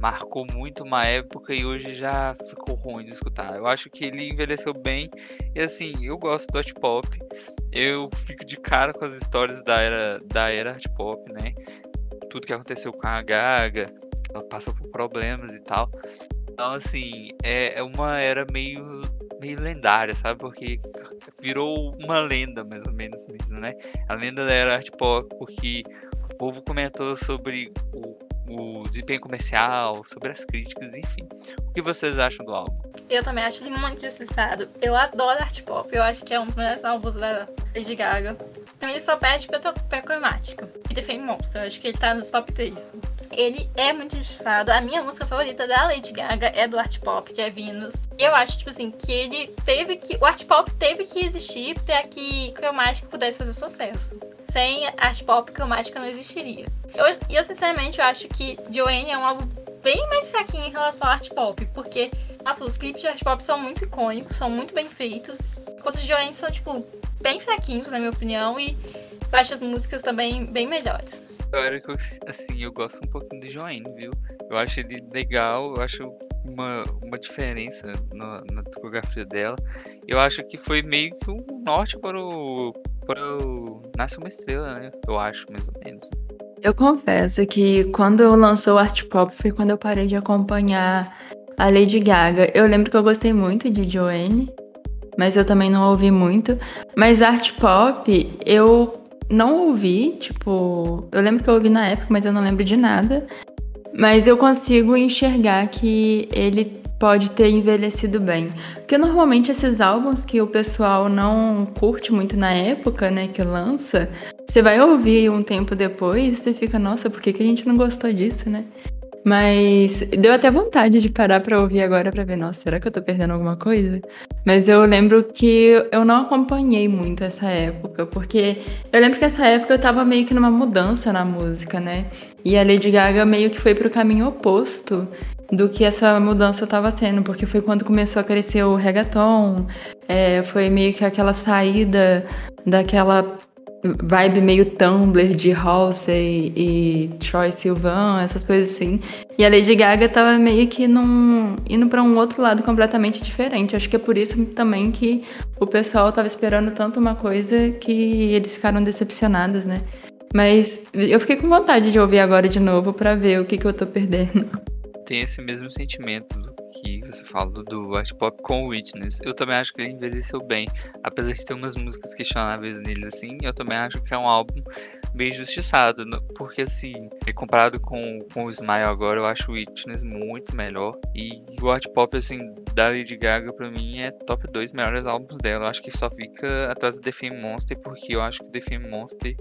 marcou muito uma época e hoje já ficou ruim de escutar. Eu acho que ele envelheceu bem e assim, eu gosto do hot pop. Eu fico de cara com as histórias da era da era hot pop, né? Tudo que aconteceu com a Gaga, ela passou por problemas e tal. Então assim, é, é uma era meio meio lendária, sabe? Porque virou uma lenda, mais ou menos mesmo, né? A lenda da era art pop, porque o povo comentou sobre o, o desempenho comercial, sobre as críticas, enfim. O que vocês acham do álbum? Eu também acho ele muito justiçado. Eu adoro art pop, eu acho que é um dos melhores álbuns da Lady Gaga. Então ele só perde pra, cromática. E The Fame Monster, eu acho que ele tá nos top 3. Ele é muito injustiçado. A minha música favorita da Lady Gaga é do art pop, que é Venus. Eu acho, tipo assim, que ele teve que. O art pop teve que existir para que cromática pudesse fazer sucesso. Sem art pop, cromática não existiria. Eu, eu sinceramente eu acho que Joanne é um álbum bem mais fraquinho em relação ao art pop, porque nossa, os clipes de art pop são muito icônicos, são muito bem feitos. Enquanto os Joanne são, tipo, bem fraquinhos, na minha opinião, e baixas músicas também bem melhores. Agora que assim, eu gosto um pouquinho de Joanne, viu? Eu acho ele legal, eu acho uma, uma diferença na, na discografia dela. Eu acho que foi meio que um norte para o, para o Nasce uma Estrela, né? Eu acho, mais ou menos. Eu confesso que quando lançou o Art Pop foi quando eu parei de acompanhar a Lady Gaga. Eu lembro que eu gostei muito de Joanne, mas eu também não ouvi muito. Mas Art Pop eu não ouvi, tipo, eu lembro que eu ouvi na época, mas eu não lembro de nada. Mas eu consigo enxergar que ele pode ter envelhecido bem. Porque normalmente esses álbuns que o pessoal não curte muito na época, né, que lança, você vai ouvir um tempo depois e você fica, nossa, por que, que a gente não gostou disso, né? Mas deu até vontade de parar para ouvir agora para ver, nossa, será que eu tô perdendo alguma coisa? Mas eu lembro que eu não acompanhei muito essa época, porque eu lembro que essa época eu tava meio que numa mudança na música, né? E a Lady Gaga meio que foi pro caminho oposto do que essa mudança estava sendo, porque foi quando começou a crescer o reggaeton, é, foi meio que aquela saída daquela vibe meio Tumblr de Halsey e Troy Sivan, essas coisas assim. E a Lady Gaga tava meio que num, indo para um outro lado completamente diferente. Acho que é por isso também que o pessoal tava esperando tanto uma coisa que eles ficaram decepcionados, né? Mas eu fiquei com vontade de ouvir agora de novo para ver o que, que eu tô perdendo. Tem esse mesmo sentimento que você fala do art pop com Witness. Eu também acho que ele envelheceu bem. Apesar de ter umas músicas questionáveis nele assim, eu também acho que é um álbum bem justiçado. Porque assim, comparado com, com o Smile agora, eu acho o Witness muito melhor. E o art pop, assim, da Lady Gaga, pra mim, é top 2 melhores álbuns dela. Eu acho que só fica atrás do The Fame Monster, porque eu acho que The Fame Monster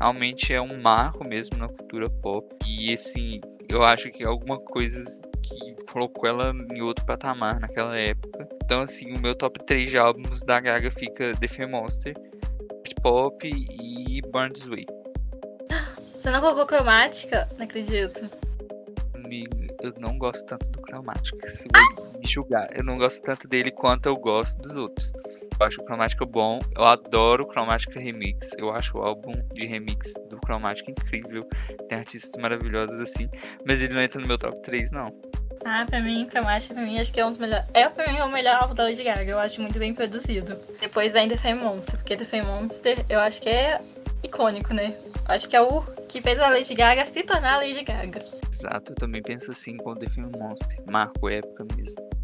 realmente é um marco mesmo na cultura pop. E assim, eu acho que alguma coisa que colocou ela em outro patamar naquela época. Então, assim, o meu top 3 de álbuns da Gaga fica The Fear Monster, Pop e Burn This Way. Você não colocou cromática? Não acredito. Eu não gosto tanto do cromática. Se vai me julgar, eu não gosto tanto dele quanto eu gosto dos outros. Eu acho o Chromatica bom. Eu adoro o Chromatica Remix. Eu acho o álbum de remix do Chromatica incrível. Tem artistas maravilhosos assim. Mas ele não entra no meu top 3, não. Ah, pra mim, o Chromatica, pra mim, acho que é um dos melhores. É pra mim o melhor álbum da Lady Gaga. Eu acho muito bem produzido. Depois vem The Fame Monster, porque The Fame Monster eu acho que é icônico, né? Eu acho que é o que fez a Lady Gaga se tornar a Lady Gaga. Exato, eu também penso assim com The Fame Monster. Marco época mesmo.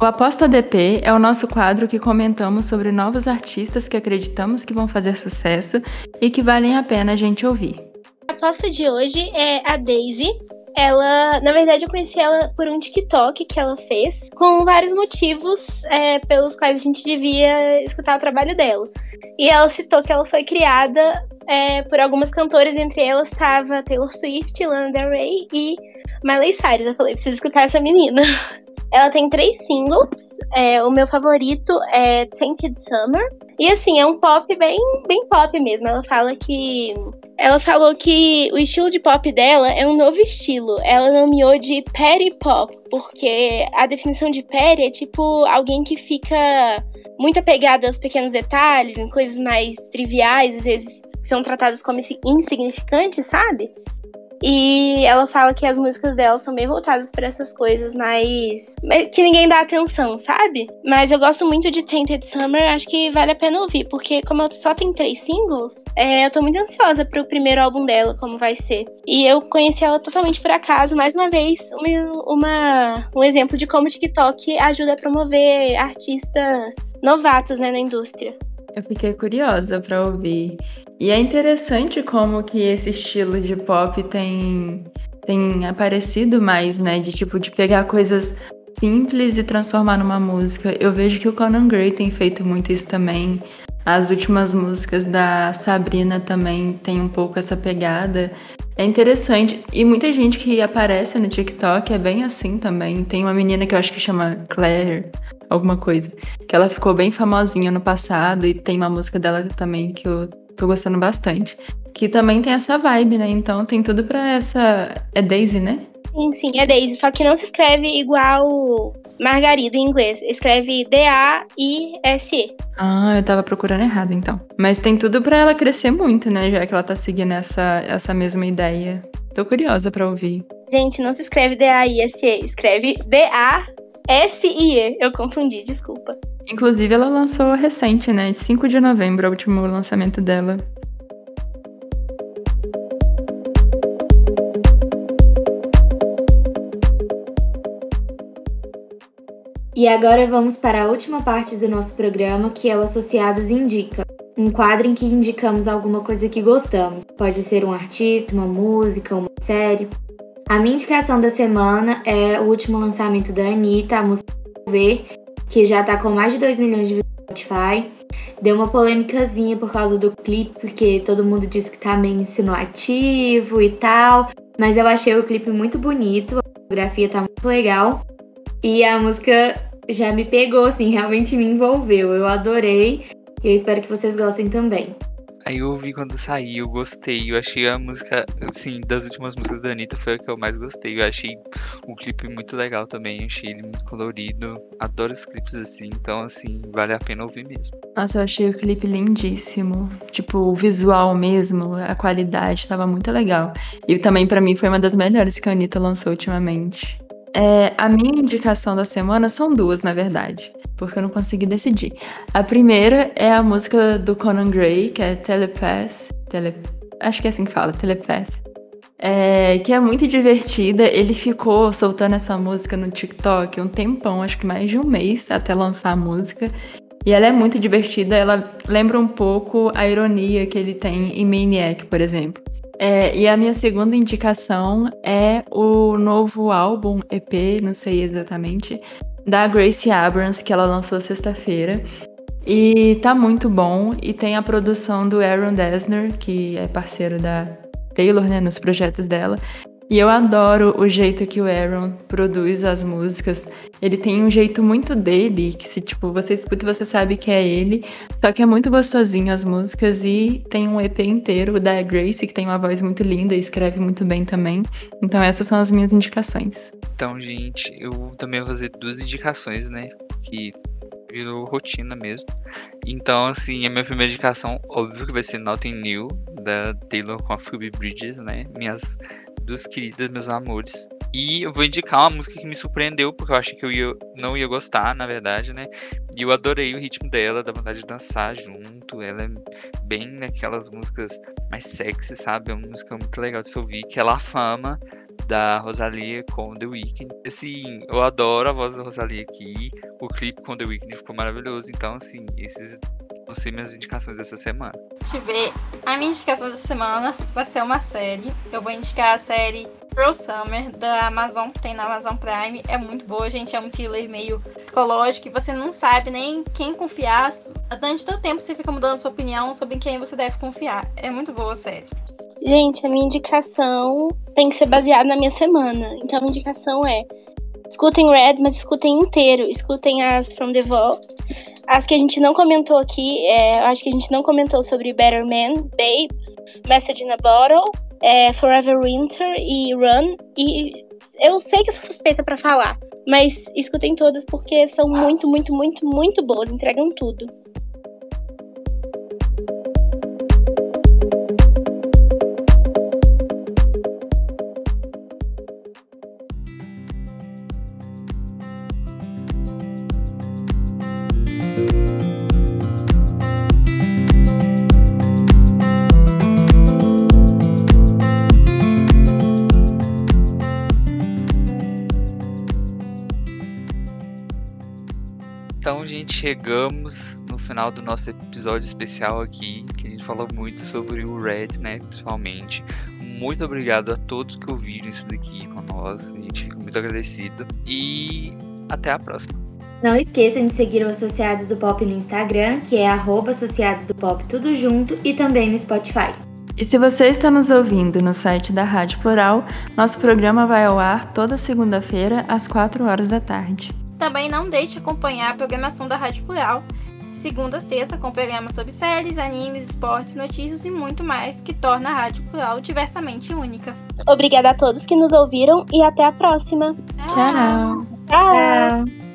O Aposta DP é o nosso quadro que comentamos sobre novos artistas que acreditamos que vão fazer sucesso e que valem a pena a gente ouvir. A aposta de hoje é a Daisy. Ela, na verdade, eu conheci ela por um TikTok que ela fez, com vários motivos é, pelos quais a gente devia escutar o trabalho dela. E ela citou que ela foi criada é, por algumas cantoras, entre elas estava Taylor Swift, Lana Del Rey e Miley Cyrus. Eu falei, preciso escutar essa menina. Ela tem três singles. É, o meu favorito é Tainted Summer. E assim, é um pop bem, bem pop mesmo. Ela fala que. Ela falou que o estilo de pop dela é um novo estilo. Ela nomeou de Petty Pop, porque a definição de Petty é tipo alguém que fica muito apegado aos pequenos detalhes, em coisas mais triviais, às vezes são tratadas como insignificantes, sabe? E ela fala que as músicas dela são meio voltadas para essas coisas mais. que ninguém dá atenção, sabe? Mas eu gosto muito de Tainted Summer, acho que vale a pena ouvir, porque como só tem três singles, é, eu tô muito ansiosa pro primeiro álbum dela, como vai ser. E eu conheci ela totalmente por acaso, mais uma vez, uma, uma um exemplo de como o TikTok ajuda a promover artistas novatos né, na indústria. Eu fiquei curiosa para ouvir. E é interessante como que esse estilo de pop tem, tem aparecido mais, né? De tipo, de pegar coisas simples e transformar numa música. Eu vejo que o Conan Gray tem feito muito isso também. As últimas músicas da Sabrina também tem um pouco essa pegada. É interessante. E muita gente que aparece no TikTok é bem assim também. Tem uma menina que eu acho que chama Claire, alguma coisa, que ela ficou bem famosinha no passado e tem uma música dela também que eu tô gostando bastante. Que também tem essa vibe, né? Então tem tudo pra essa. É Daisy, né? Sim, sim, é Daisy. Só que não se escreve igual Margarida em inglês. Escreve D-A-I-S-E. Ah, eu tava procurando errado então. Mas tem tudo pra ela crescer muito, né? Já que ela tá seguindo essa, essa mesma ideia. Tô curiosa pra ouvir. Gente, não se escreve D-A-I-S-E. Escreve D-A-S-I-E. Eu confundi, desculpa. Inclusive, ela lançou recente, né? 5 de novembro, o último lançamento dela. E agora vamos para a última parte do nosso programa, que é o Associados Indica. Um quadro em que indicamos alguma coisa que gostamos. Pode ser um artista, uma música, uma série. A minha indicação da semana é o último lançamento da Anitta, a música Ver, que já tá com mais de 2 milhões de views no Spotify. Deu uma polêmicazinha por causa do clipe, porque todo mundo disse que tá meio insinuativo e tal. Mas eu achei o clipe muito bonito, a fotografia tá muito legal. E a música já me pegou, assim, realmente me envolveu. Eu adorei e eu espero que vocês gostem também. Aí eu ouvi quando saiu, eu gostei. Eu achei a música, assim, das últimas músicas da Anitta foi a que eu mais gostei. Eu achei o clipe muito legal também. Achei ele muito colorido. Adoro os clipes assim. Então, assim, vale a pena ouvir mesmo. Nossa, eu achei o clipe lindíssimo. Tipo, o visual mesmo, a qualidade, tava muito legal. E também, para mim, foi uma das melhores que a Anitta lançou ultimamente. É, a minha indicação da semana são duas, na verdade, porque eu não consegui decidir. A primeira é a música do Conan Gray, que é Telepath. Tele... Acho que é assim que fala, Telepath. É, que é muito divertida. Ele ficou soltando essa música no TikTok um tempão, acho que mais de um mês até lançar a música. E ela é muito divertida, ela lembra um pouco a ironia que ele tem em Maniac, por exemplo. É, e a minha segunda indicação é o novo álbum, EP, não sei exatamente, da Gracie Abrams, que ela lançou sexta-feira. E tá muito bom. E tem a produção do Aaron Dessner, que é parceiro da Taylor, né, nos projetos dela. E eu adoro o jeito que o Aaron produz as músicas. Ele tem um jeito muito dele, que se tipo, você escuta você sabe que é ele. Só que é muito gostosinho as músicas e tem um EP inteiro da Grace, que tem uma voz muito linda e escreve muito bem também. Então essas são as minhas indicações. Então, gente, eu também vou fazer duas indicações, né? Que virou rotina mesmo. Então, assim, a minha primeira indicação, óbvio que vai ser Nothing New, da Taylor com a Phoebe Bridges, né? Minhas duas queridas, meus amores. E eu vou indicar uma música que me surpreendeu, porque eu achei que eu ia, não ia gostar, na verdade, né? E eu adorei o ritmo dela, da vontade de dançar junto. Ela é bem naquelas músicas mais sexy, sabe? É uma música muito legal de se ouvir, que é La Fama, da Rosalia com The Weeknd. Assim, eu adoro a voz da Rosalia aqui. O clipe com The Weeknd ficou maravilhoso. Então, assim, esses ser minhas indicações dessa semana. Deixa eu ver. A minha indicação dessa semana vai ser uma série. Eu vou indicar a série Pro Summer, da Amazon, que tem na Amazon Prime. É muito boa, gente. É um thriller meio psicológico e você não sabe nem quem confiar. Durante todo tempo você fica mudando sua opinião sobre quem você deve confiar. É muito boa a série. Gente, a minha indicação tem que ser baseada na minha semana. Então a minha indicação é escutem Red, mas escutem inteiro. Escutem as From the Vault. As que a gente não comentou aqui, é, acho que a gente não comentou sobre Better Man, Babe, Message in a Bottle, é, Forever Winter e Run. E eu sei que eu sou suspeita para falar, mas escutem todas porque são muito, muito, muito, muito boas, entregam tudo. Chegamos no final do nosso episódio especial aqui, que a gente falou muito sobre o Red, né, principalmente. Muito obrigado a todos que ouviram isso daqui com nós. A gente fica muito agradecido. E até a próxima. Não esqueçam de seguir o Associados do Pop no Instagram, que é arroba Associados do Pop tudo junto, e também no Spotify. E se você está nos ouvindo no site da Rádio Plural, nosso programa vai ao ar toda segunda-feira, às 4 horas da tarde. Também não deixe de acompanhar a programação da Rádio Plural, segunda a sexta, com programas sobre séries, animes, esportes, notícias e muito mais, que torna a Rádio Plural diversamente única. Obrigada a todos que nos ouviram e até a próxima. Tchau! Tchau! Tchau!